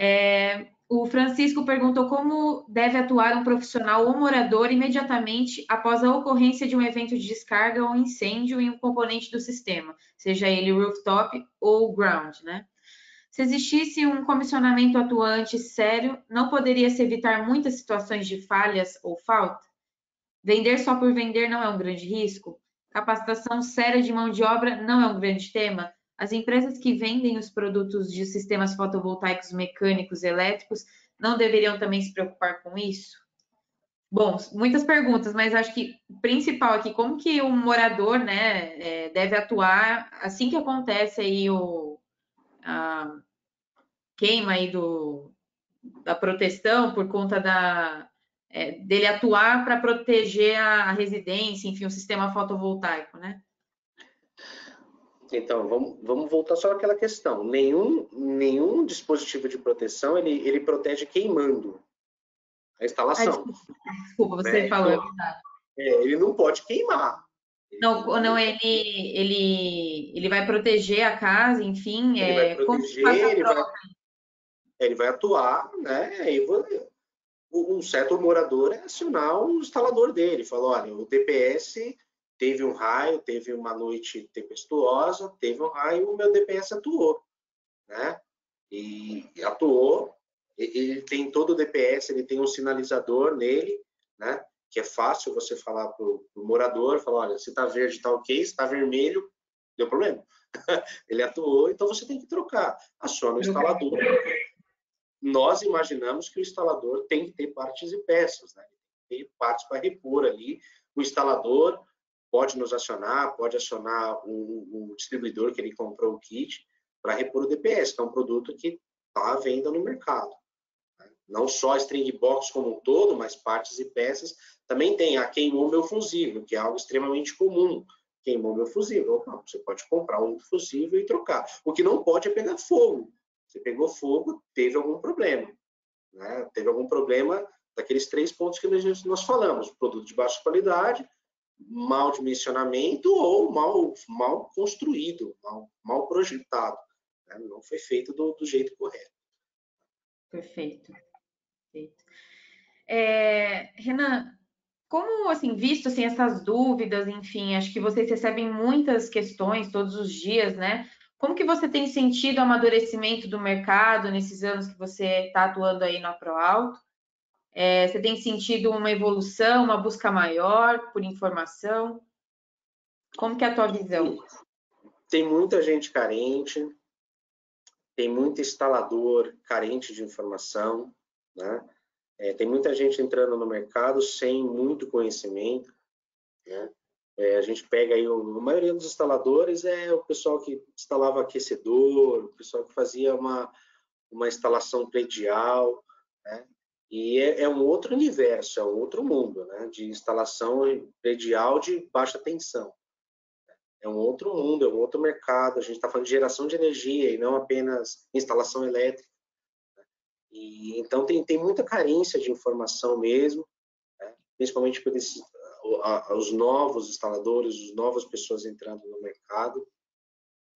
É, o Francisco perguntou como deve atuar um profissional ou morador imediatamente após a ocorrência de um evento de descarga ou incêndio em um componente do sistema, seja ele rooftop ou ground, né? Se existisse um comissionamento atuante sério, não poderia se evitar muitas situações de falhas ou falta? Vender só por vender não é um grande risco? Capacitação séria de mão de obra não é um grande tema? As empresas que vendem os produtos de sistemas fotovoltaicos mecânicos elétricos não deveriam também se preocupar com isso? Bom, muitas perguntas, mas acho que o principal aqui, como que o morador né, é, deve atuar assim que acontece aí o a queima aí do, da proteção por conta da, é, dele atuar para proteger a residência, enfim, o sistema fotovoltaico, né? Então, vamos, vamos voltar só àquela questão. Nenhum, nenhum dispositivo de proteção, ele, ele protege queimando a instalação. Ah, desculpa, você né? falou, é então, é, ele não pode queimar. Não, não ele, ele, ele vai proteger a casa, enfim. Ele é, vai proteger, ele vai, ele vai atuar, né? Aí um certo morador é acionar o instalador dele. Falou, olha, o DPS teve um raio, teve uma noite tempestuosa, teve um raio, o meu DPS atuou, né? E, atuou, ele tem todo o DPS, ele tem um sinalizador nele, né? Que é fácil você falar para o morador, falar, olha, se está verde está ok, se está vermelho, deu problema. ele atuou, então você tem que trocar. Aciona o instalador. Nós imaginamos que o instalador tem que ter partes e peças, né? Tem partes para repor ali. O instalador pode nos acionar, pode acionar o, distribuidor que ele comprou o kit para repor o DPS, que é um produto que está à venda no mercado. Né? Não só a string box como um todo, mas partes e peças. Também tem a queimou meu fusível, que é algo extremamente comum. Queimou meu fusível. Você pode comprar um fusível e trocar. O que não pode é pegar fogo. Você pegou fogo, teve algum problema. Né? Teve algum problema daqueles três pontos que nós falamos: produto de baixa qualidade, mal dimensionamento ou mal, mal construído, mal, mal projetado. Né? Não foi feito do, do jeito correto. Perfeito. Perfeito. É, Renan, como assim, visto assim, essas dúvidas, enfim, acho que vocês recebem muitas questões todos os dias, né? Como que você tem sentido o amadurecimento do mercado nesses anos que você está atuando aí no ProAlto? É, você tem sentido uma evolução, uma busca maior por informação? Como que é a tua visão? Tem muita gente carente, tem muito instalador carente de informação, né? É, tem muita gente entrando no mercado sem muito conhecimento, né? É, a gente pega aí, a maioria dos instaladores é o pessoal que instalava aquecedor, o pessoal que fazia uma, uma instalação predial, né? E é, é, um outro universo, é um outro mundo, né? De instalação predial de baixa tensão. É um outro mundo, é um outro mercado. A gente está falando de geração de energia e não apenas instalação elétrica. Né? E então tem, tem muita carência de informação mesmo, né? principalmente por esses, os novos instaladores, as novas pessoas entrando no mercado.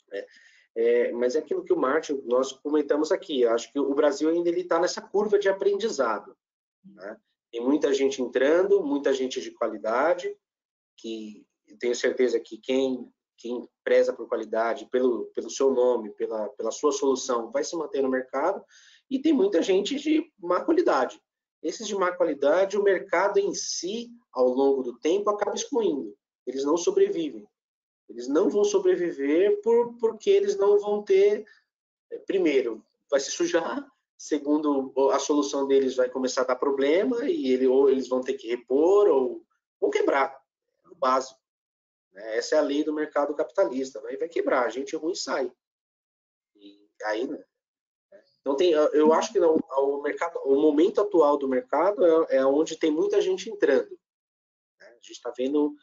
Né? É, mas é aquilo que o Martin, nós comentamos aqui, acho que o Brasil ainda está nessa curva de aprendizado. Né? Tem muita gente entrando, muita gente de qualidade, que tenho certeza que quem, quem preza por qualidade, pelo, pelo seu nome, pela, pela sua solução, vai se manter no mercado, e tem muita gente de má qualidade. Esses de má qualidade, o mercado em si, ao longo do tempo, acaba excluindo. Eles não sobrevivem. Eles não vão sobreviver por, porque eles não vão ter, eh, primeiro, vai se sujar, segundo, a solução deles vai começar a dar problema e ele, ou eles vão ter que repor ou vão quebrar. É o básico. Né? Essa é a lei do mercado capitalista. Vai, vai quebrar, a gente ruim sai. E aí, né? Então tem, eu acho que o, o mercado, o momento atual do mercado é, é onde tem muita gente entrando. Né? A gente está vendo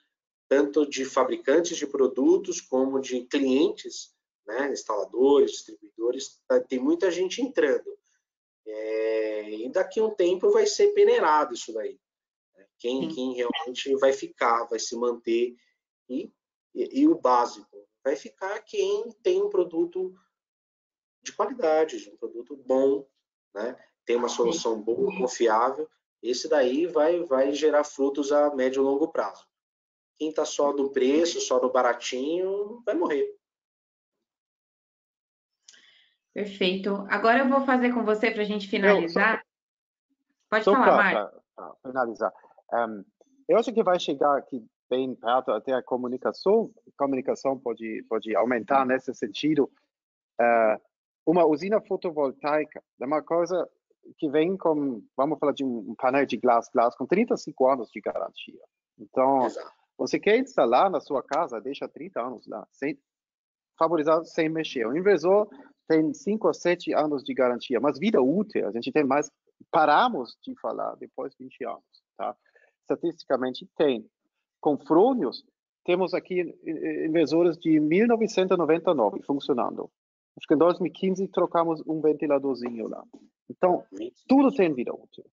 tanto de fabricantes de produtos como de clientes, né, instaladores, distribuidores, tá, tem muita gente entrando. É, e daqui a um tempo vai ser peneirado isso daí. Né? Quem, quem realmente vai ficar, vai se manter, e, e, e, o básico, vai ficar quem tem um produto de qualidade, um produto bom, né? tem uma solução boa, confiável, esse daí vai, vai gerar frutos a médio e longo prazo. Quem está só no preço, só no baratinho, vai morrer. Perfeito. Agora eu vou fazer com você para a gente finalizar. Só, Pode só falar, Para finalizar. Um, eu acho que vai chegar aqui bem perto até a comunicação. A comunicação pode, pode aumentar nesse sentido. Uh, uma usina fotovoltaica é uma coisa que vem com, vamos falar de um painel de glass glass com 35 anos de garantia. Então, Exato. Você quer instalar na sua casa, deixa 30 anos lá, sem favorizar, sem mexer. O inversor tem 5 ou 7 anos de garantia, mas vida útil, a gente tem mais, paramos de falar depois de 20 anos, tá? Estatisticamente tem. Com frônios, temos aqui inversores de 1999 funcionando. Acho que em 2015 trocamos um ventiladorzinho lá. Então, tudo tem vida útil.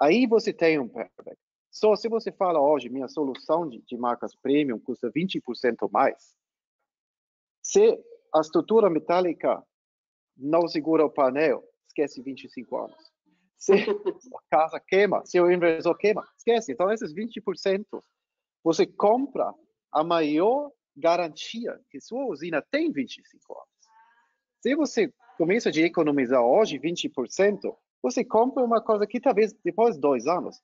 Aí você tem um payback. Só se você fala hoje, minha solução de, de marcas premium custa 20% mais, se a estrutura metálica não segura o painel, esquece 25 anos. Se a casa queima, se o inversor queima, esquece. Então, esses 20%, você compra a maior garantia que sua usina tem 25 anos. Se você começa a economizar hoje 20%, você compra uma coisa que talvez depois de dois anos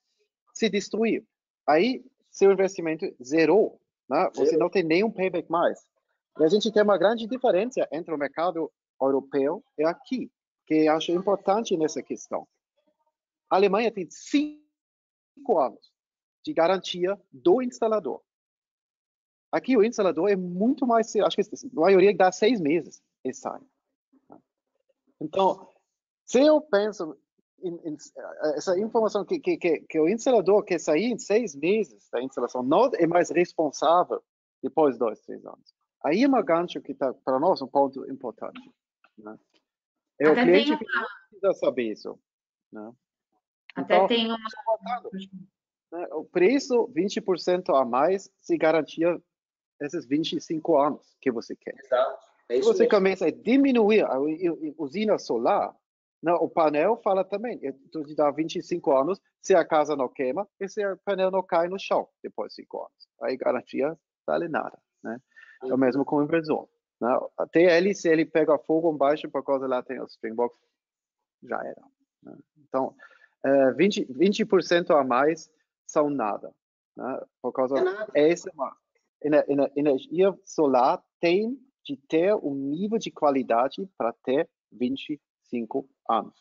se destruir. Aí, seu investimento zerou. Né? Você não tem nenhum payback mais. E a gente tem uma grande diferença entre o mercado europeu e aqui, que eu acho importante nessa questão. A Alemanha tem cinco anos de garantia do instalador. Aqui o instalador é muito mais, acho que a maioria dá seis meses e sai. Então, se eu penso essa informação que, que, que, que, o instalador quer sair em seis meses da instalação, não é mais responsável depois de dois, três anos. Aí é uma gancho que está, para nós, um ponto importante. Né? É Até o cliente uma... que precisa saber isso. Né? Até então, tem uma... Né? O preço, 20% a mais, se garantia esses 25 anos que você quer. Exato. É Se você mesmo. começa a diminuir a usina solar, não, o painel fala também, tu te dá 25 anos, se a casa não queima, esse painel não cai no chão depois de 5 anos. Aí garantia vale nada, né? É o mesmo com o inversor. Né? Até ele, se ele pega fogo embaixo por causa lá tem o Springbox, já era. Né? Então, é, 20, 20% a mais são nada. Né? Por causa é essa energia solar tem de ter um nível de qualidade para ter 25 anos.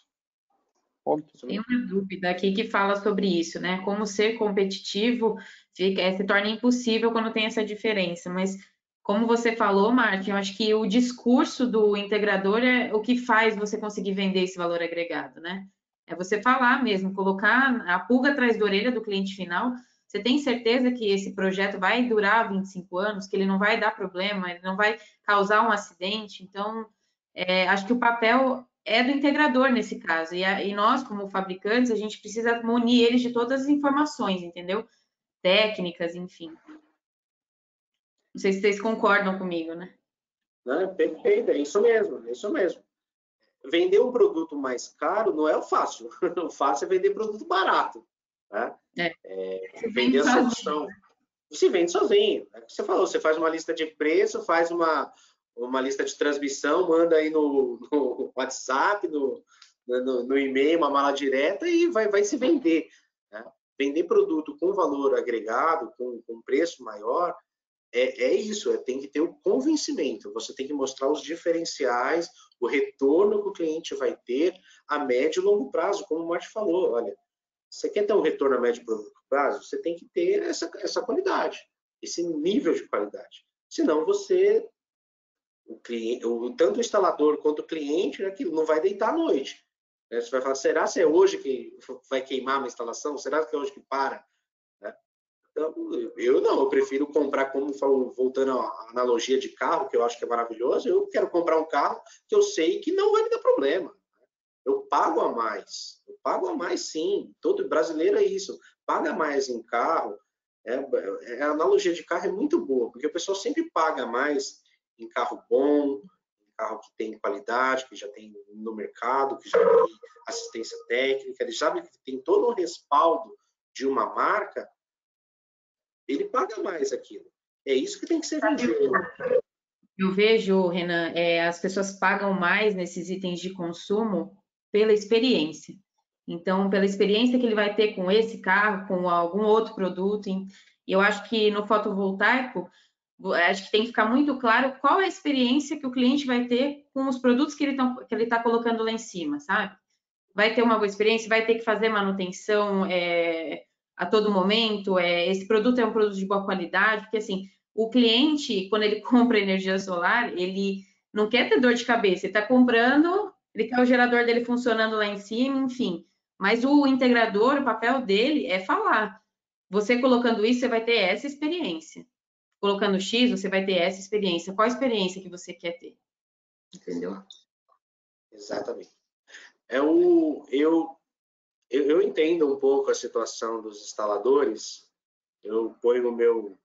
Ponto. Tem uma dúvida aqui que fala sobre isso, né? Como ser competitivo fica, é, se torna impossível quando tem essa diferença, mas como você falou, Martin, eu acho que o discurso do integrador é o que faz você conseguir vender esse valor agregado, né? É você falar mesmo, colocar a pulga atrás da orelha do cliente final você tem certeza que esse projeto vai durar 25 anos, que ele não vai dar problema, ele não vai causar um acidente? Então, é, acho que o papel é do integrador nesse caso. E, a, e, nós, como fabricantes, a gente precisa munir eles de todas as informações, entendeu? Técnicas, enfim. Não sei se vocês concordam comigo, né? Não, é perfeito, é isso mesmo, é isso mesmo. Vender um produto mais caro não é o fácil. O fácil é vender produto barato. Né? É. É, vender a solução. Você vende sozinho. Né? Você falou, você faz uma lista de preço, faz uma, uma lista de transmissão, manda aí no, no WhatsApp, no, no, no, e-mail, uma mala direta e vai, vai se vender. Né? Vender produto com valor agregado, com, com preço maior, é, é isso, é, tem que ter o convencimento. Você tem que mostrar os diferenciais, o retorno que o cliente vai ter a médio e longo prazo, como o Martin falou. Olha, você quer ter um retorno a médio prazo, você tem que ter essa, essa qualidade, esse nível de qualidade. Senão você, o cliente, o, tanto o instalador quanto o cliente, né, não vai deitar à noite. Né? Você vai falar, será que é hoje que vai queimar uma instalação? Será que é hoje que para? Né? Então, eu não, eu prefiro comprar, como falou, voltando à analogia de carro, que eu acho que é maravilhoso, eu quero comprar um carro que eu sei que não vai me dar problema. Eu pago a mais. Eu pago a mais, sim. Todo brasileiro é isso. Paga mais em carro. É, é, a analogia de carro é muito boa, porque o pessoal sempre paga mais em carro bom, em carro que tem qualidade, que já tem no mercado, que já tem assistência técnica, ele sabe que tem todo o respaldo de uma marca, ele paga mais aquilo. É isso que tem que ser vendido. Eu vejo, Renan, é, as pessoas pagam mais nesses itens de consumo pela experiência. Então, pela experiência que ele vai ter com esse carro, com algum outro produto. E eu acho que no fotovoltaico, acho que tem que ficar muito claro qual é a experiência que o cliente vai ter com os produtos que ele está colocando lá em cima, sabe? Vai ter uma boa experiência, vai ter que fazer manutenção é, a todo momento. É, esse produto é um produto de boa qualidade, porque assim, o cliente, quando ele compra energia solar, ele não quer ter dor de cabeça, ele está comprando, ele quer o gerador dele funcionando lá em cima, enfim. Mas o integrador, o papel dele é falar. Você colocando isso, você vai ter essa experiência colocando X, você vai ter essa experiência. Qual experiência que você quer ter? Entendeu? Exatamente. É o, eu, eu, eu entendo um pouco a situação dos instaladores, eu ponho o meu,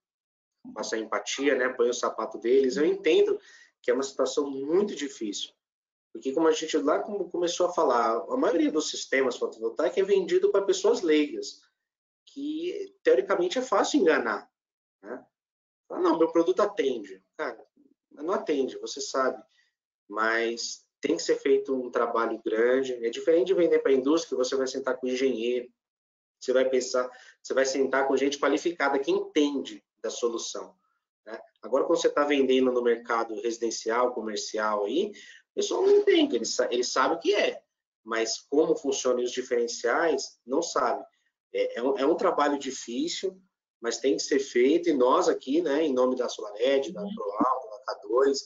faço a empatia, né, ponho o sapato deles, eu entendo que é uma situação muito difícil. Porque como a gente lá começou a falar, a maioria dos sistemas fotovoltaicos é vendido para pessoas leigas, que teoricamente é fácil enganar. Né? Ah, não, meu produto atende. Cara, não atende, você sabe. Mas tem que ser feito um trabalho grande. É diferente de vender para a indústria, você vai sentar com engenheiro, você vai pensar, você vai sentar com gente qualificada que entende da solução. Né? Agora, quando você está vendendo no mercado residencial, comercial aí, o pessoal não entende, ele, ele sabe o que é, mas como funcionam os diferenciais, não sabe. É, é, um, é um trabalho difícil, mas tem que ser feito, e nós aqui, né, em nome da SolarEd, da uhum. ProAlto, da K2,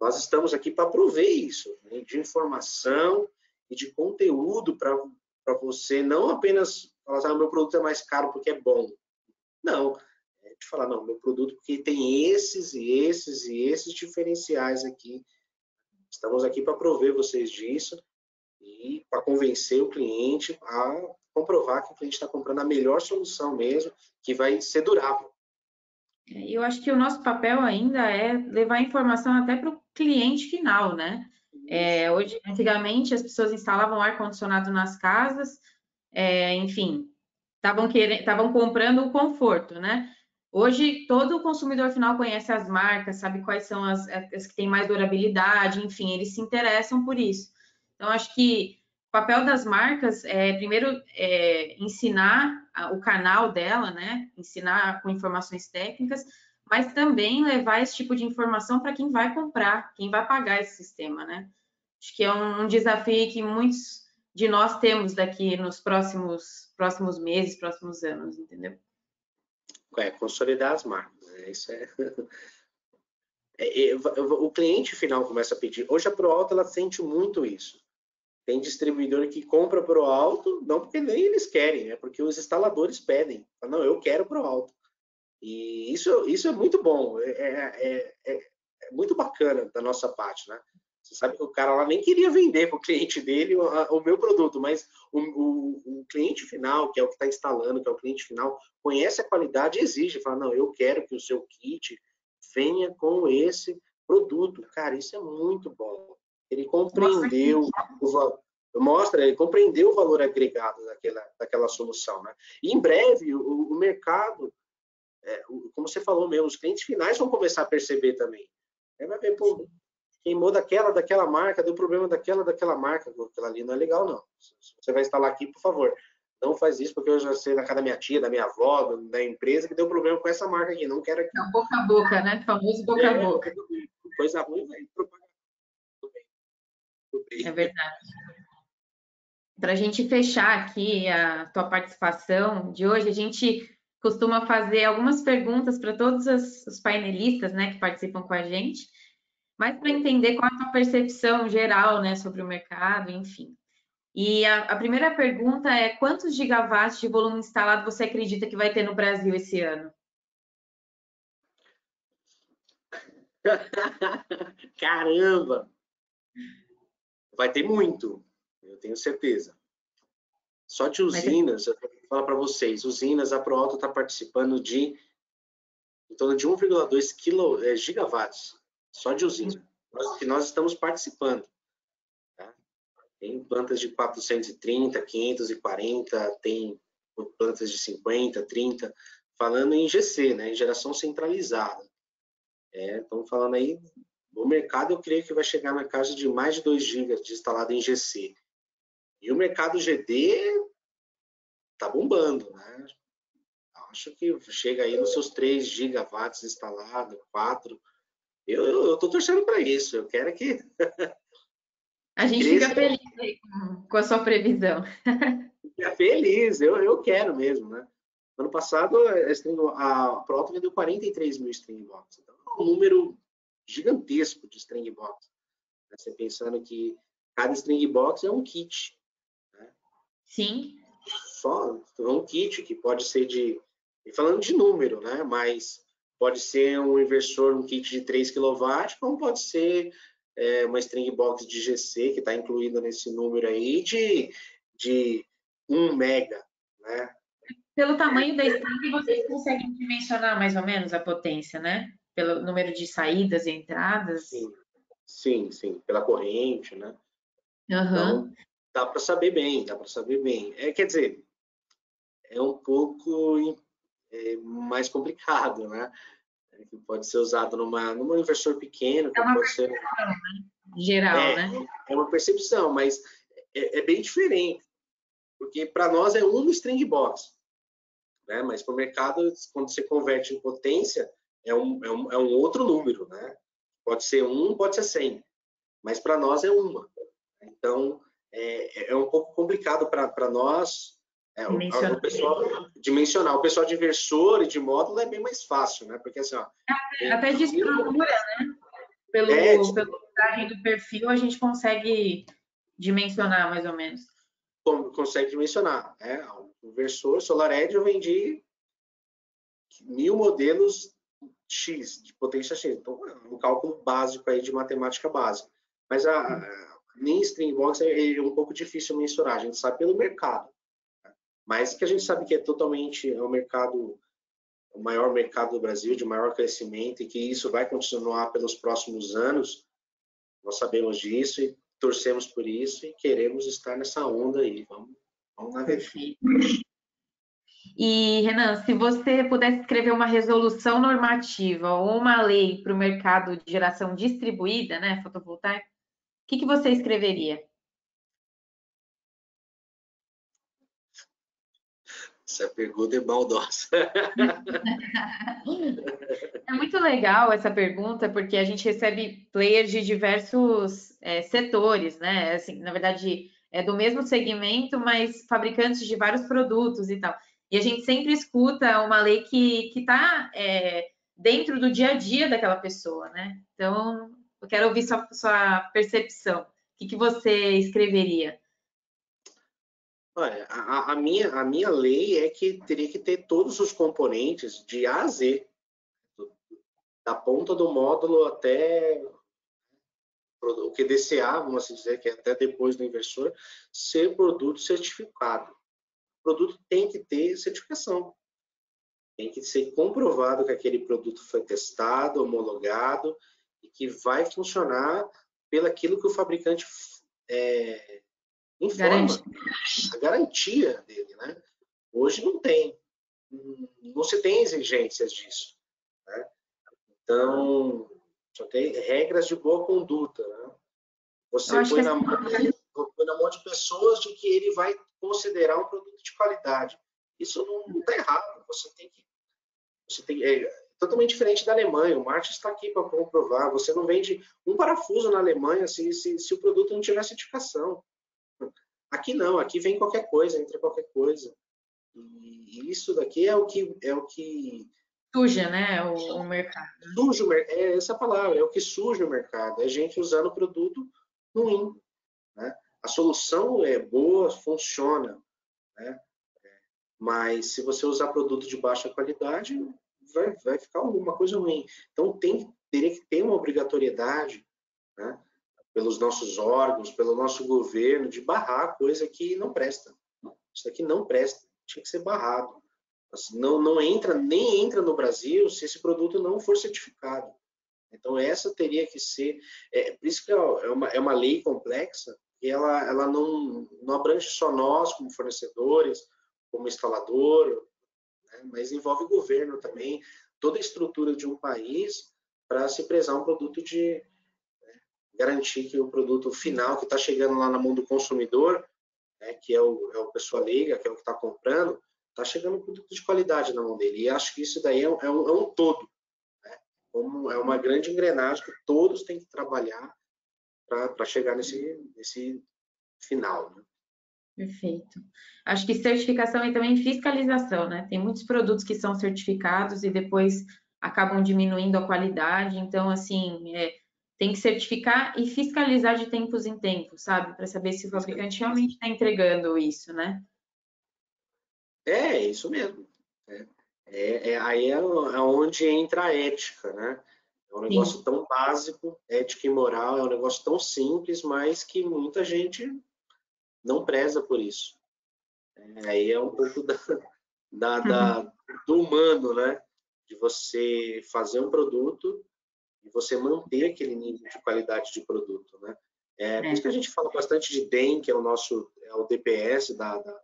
nós estamos aqui para prover isso, né, de informação e de conteúdo para você não apenas falar, ah, meu produto é mais caro porque é bom. Não, é de falar, não, meu produto porque tem esses e esses e esses diferenciais aqui. Estamos aqui para prover vocês disso e para convencer o cliente a comprovar que o cliente está comprando a melhor solução mesmo, que vai ser durável. É, eu acho que o nosso papel ainda é levar informação até para o cliente final, né? É, hoje, antigamente, as pessoas instalavam ar-condicionado nas casas, é, enfim, estavam estavam comprando o conforto, né? Hoje, todo consumidor final conhece as marcas, sabe quais são as, as que têm mais durabilidade, enfim, eles se interessam por isso. Então, acho que o papel das marcas é, primeiro, é, ensinar o canal dela, né? Ensinar com informações técnicas, mas também levar esse tipo de informação para quem vai comprar, quem vai pagar esse sistema, né? Acho que é um, um desafio que muitos de nós temos daqui nos próximos, próximos meses, próximos anos, entendeu? É, consolidar as marcas, né? Isso é... é, o cliente final começa a pedir. Hoje a ProAlto, ela sente muito isso. Tem distribuidor que compra pro alto, não porque nem eles querem, é porque os instaladores pedem. Não, eu quero pro alto. E isso, isso é muito bom, é, é, é, é muito bacana da nossa parte, né? Você sabe que o cara lá nem queria vender para o cliente dele o, o, meu produto, mas o, o, o, cliente final, que é o que está instalando, que é o cliente final, conhece a qualidade e exige, fala, não, eu quero que o seu kit venha com esse produto. Cara, isso é muito bom. Ele compreendeu o mostra, ele compreendeu o valor agregado daquela, daquela solução, né? E em breve o, o mercado, é, como você falou mesmo, os clientes finais vão começar a perceber também. Aí vai ver, pô, queimou daquela, daquela marca, deu problema daquela, daquela marca, aquela ali não é legal não. Se você vai instalar aqui, por favor, não faz isso porque eu já sei na casa da minha tia, da minha avó, da empresa que deu problema com essa marca aqui, não quero aqui. Não, boca a boca, né? O famoso boca é, a boca. Coisa ruim vai propagar é verdade. Para a gente fechar aqui a tua participação de hoje, a gente costuma fazer algumas perguntas para todos os painelistas né, que participam com a gente, mas para entender qual é a tua percepção geral né, sobre o mercado, enfim. E a, a, primeira pergunta é: quantos gigawatts de volume instalado você acredita que vai ter no Brasil esse ano? Caramba! Vai ter muito, eu tenho certeza. Só de usinas, eu vou falar para vocês, usinas, a ProAuto está participando de em torno de 1,2 é, gigawatts, só de usina. que nós estamos participando. Tá? Tem plantas de 430, 540, tem plantas de 50, 30, falando em GC, né, em geração centralizada. É, estamos falando aí, o mercado eu creio que vai chegar na casa de mais de 2 GB de instalado em GC. E o mercado GD está bombando, né? Acho que chega aí nos seus 3 gigawatts instalado, 4. Eu estou torcendo para isso. Eu quero que. a gente fica feliz com a sua previsão. Fica feliz, eu, eu quero mesmo, né? Ano passado, a Proto vendeu 43 mil string box. Então, é um número gigantesco de string box. Né? Você pensando que cada string box é um kit. Né? Sim. Só um kit que pode ser de. Falando de número, né? Mas pode ser um inversor, um kit de 3 kW, como pode ser é, uma string box de GC, que está incluída nesse número aí, de, de 1 mega. Né? Pelo tamanho da string, vocês conseguem dimensionar mais ou menos a potência, né? Pelo número de saídas e entradas. Sim, sim, sim. pela corrente, né? Uhum. Então, dá para saber bem, dá para saber bem. É, quer dizer, é um pouco é, mais complicado, né? É, que pode ser usado numa, num inversor pequeno. É uma pode ser... né? Geral, é, né? É uma percepção, mas é, é bem diferente. Porque para nós é um string box né? Mas para o mercado, quando você converte em potência, é um, é um, é um outro número, né? Pode ser um, pode ser 100, mas para nós é uma. Então, é, é um pouco complicado para nós é, dimensionar. O, pessoal, dimensionar. O pessoal de inversor e de módulo é bem mais fácil, né? Porque assim, ó, até, até de estrutura, né? Pelo, é, pelo do perfil, a gente consegue dimensionar mais ou menos. Consegue dimensionar. É, o Versor SolarEdge eu vendi mil modelos X, de potência X. Então, é um cálculo básico aí de matemática básica. Mas a, a nem Stringbox é, é um pouco difícil mensurar, a gente sabe pelo mercado. Né? Mas que a gente sabe que é totalmente é um mercado, o maior mercado do Brasil, de maior crescimento, e que isso vai continuar pelos próximos anos, nós sabemos disso e torcemos por isso e queremos estar nessa onda aí. Vamos Vamos lá ver. E, Renan, se você pudesse escrever uma resolução normativa ou uma lei para o mercado de geração distribuída, né, fotovoltaica, o que, que você escreveria? Essa pergunta é maldosa. é muito legal essa pergunta, porque a gente recebe players de diversos é, setores, né? Assim, na verdade, é do mesmo segmento, mas fabricantes de vários produtos e tal. E a gente sempre escuta uma lei que está é, dentro do dia a dia daquela pessoa, né? Então, eu quero ouvir sua, sua percepção. O que, que você escreveria? Olha, a, a, minha, a minha lei é que teria que ter todos os componentes de A a Z, da ponta do módulo até o que DCA, vamos assim dizer, que é até depois do inversor, ser produto certificado. Produto tem que ter certificação. Tem que ser comprovado que aquele produto foi testado, homologado e que vai funcionar pelaquilo que o fabricante é, informa. A garantia dele, né? Hoje não tem. Não se tem exigências disso. Né? Então, só tem regras de boa conduta. Né? Você põe na, mão, põe na mão de pessoas de que ele vai considerar um produto de qualidade. Isso não está errado. Você tem que. Você tem, é totalmente diferente da Alemanha. O Martin está aqui para comprovar. Você não vende um parafuso na Alemanha se, se, se o produto não tiver certificação. Aqui não, aqui vem qualquer coisa, entra qualquer coisa. E isso daqui é o que é o que Suja, né, o, o mercado. Suja o mercado, é essa palavra, é o que suja o mercado, é gente usando o produto ruim. Né? A solução é boa, funciona, né? mas se você usar produto de baixa qualidade, vai, vai ficar alguma coisa ruim. Então, tem, teria que ter uma obrigatoriedade, né? pelos nossos órgãos, pelo nosso governo, de barrar coisa que não presta. Isso aqui não presta, tinha que ser barrado. Assim, não, não entra, nem entra no Brasil se esse produto não for certificado. Então, essa teria que ser. É, por isso que é, é uma, é uma lei complexa ela, ela não, não abrange só nós, como fornecedores, como instalador, né, mas envolve o governo também, toda a estrutura de um país para se prezar um produto de. Né, garantir que o produto final que está chegando lá na mão do consumidor, né, que é o, é o pessoa leiga, que é o que está comprando, está chegando um produto de qualidade na mão dele. E acho que isso daí é um, é um, é um todo como é uma grande engrenagem que todos têm que trabalhar para chegar nesse, nesse final. Né? Perfeito. Acho que certificação e também fiscalização, né? Tem muitos produtos que são certificados e depois acabam diminuindo a qualidade. Então, assim, é, tem que certificar e fiscalizar de tempos em tempos, sabe? Para saber se o fabricante realmente está entregando isso, né? É, isso mesmo. É. É, é, aí é, é onde entra a ética, né? É um negócio Sim. tão básico, ética e moral, é um negócio tão simples, mas que muita gente não preza por isso. É, aí é um pouco da, da, da, uhum. do humano, né? De você fazer um produto e você manter aquele nível de qualidade de produto, né? É, por isso que a gente fala bastante de DEM, que é o nosso é o DPS da, da,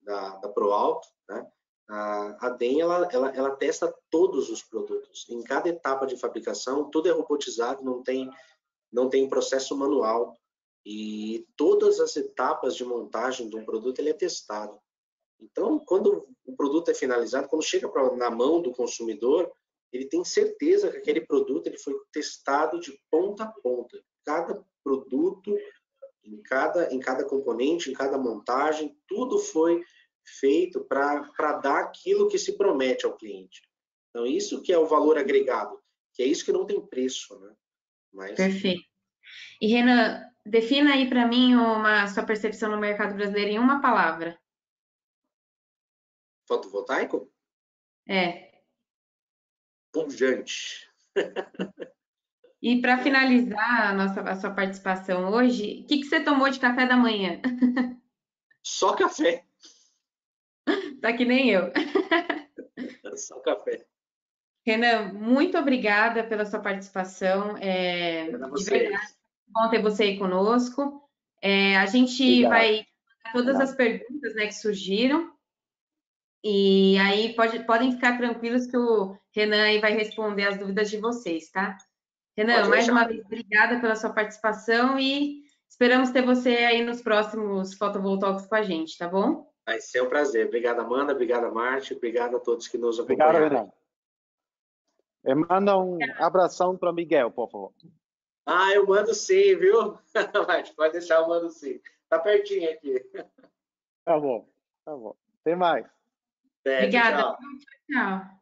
da, da ProAlto, né? A, a DEM, ela, ela, ela testa todos os produtos. Em cada etapa de fabricação, tudo é robotizado, não tem, não tem processo manual. E todas as etapas de montagem de um produto, ele é testado. Então, quando o produto é finalizado, quando chega pra, na mão do consumidor, ele tem certeza que aquele produto ele foi testado de ponta a ponta. Cada produto, em cada, em cada componente, em cada montagem, tudo foi feito para dar aquilo que se promete ao cliente. Então, isso que é o valor agregado, que é isso que não tem preço, né? Mas... Perfeito. E, Renan, defina aí para mim uma sua percepção no mercado brasileiro em uma palavra. Fotovoltaico? É. Pujante. E para finalizar a, nossa, a sua participação hoje, o que, que você tomou de café da manhã? Só café. Tá que nem eu. Só café. Renan, muito obrigada pela sua participação. É, de verdade, bom ter você aí conosco. É, a gente Obrigado. vai todas as perguntas né, que surgiram. E aí pode, podem ficar tranquilos que o Renan aí vai responder as dúvidas de vocês, tá? Renan, pode mais deixar. uma vez, obrigada pela sua participação e esperamos ter você aí nos próximos Photovoltaics com a gente, tá bom? Vai ser um prazer. Obrigado, Amanda. Obrigado, Marte. Obrigado a todos que nos acompanharam. Obrigado, Renan. E manda um abração para Miguel, por favor. Ah, eu mando sim, viu? Marte, pode deixar, eu mando sim. Tá pertinho aqui. Tá bom, tá bom. Tem mais. Obrigada. tchau. tchau.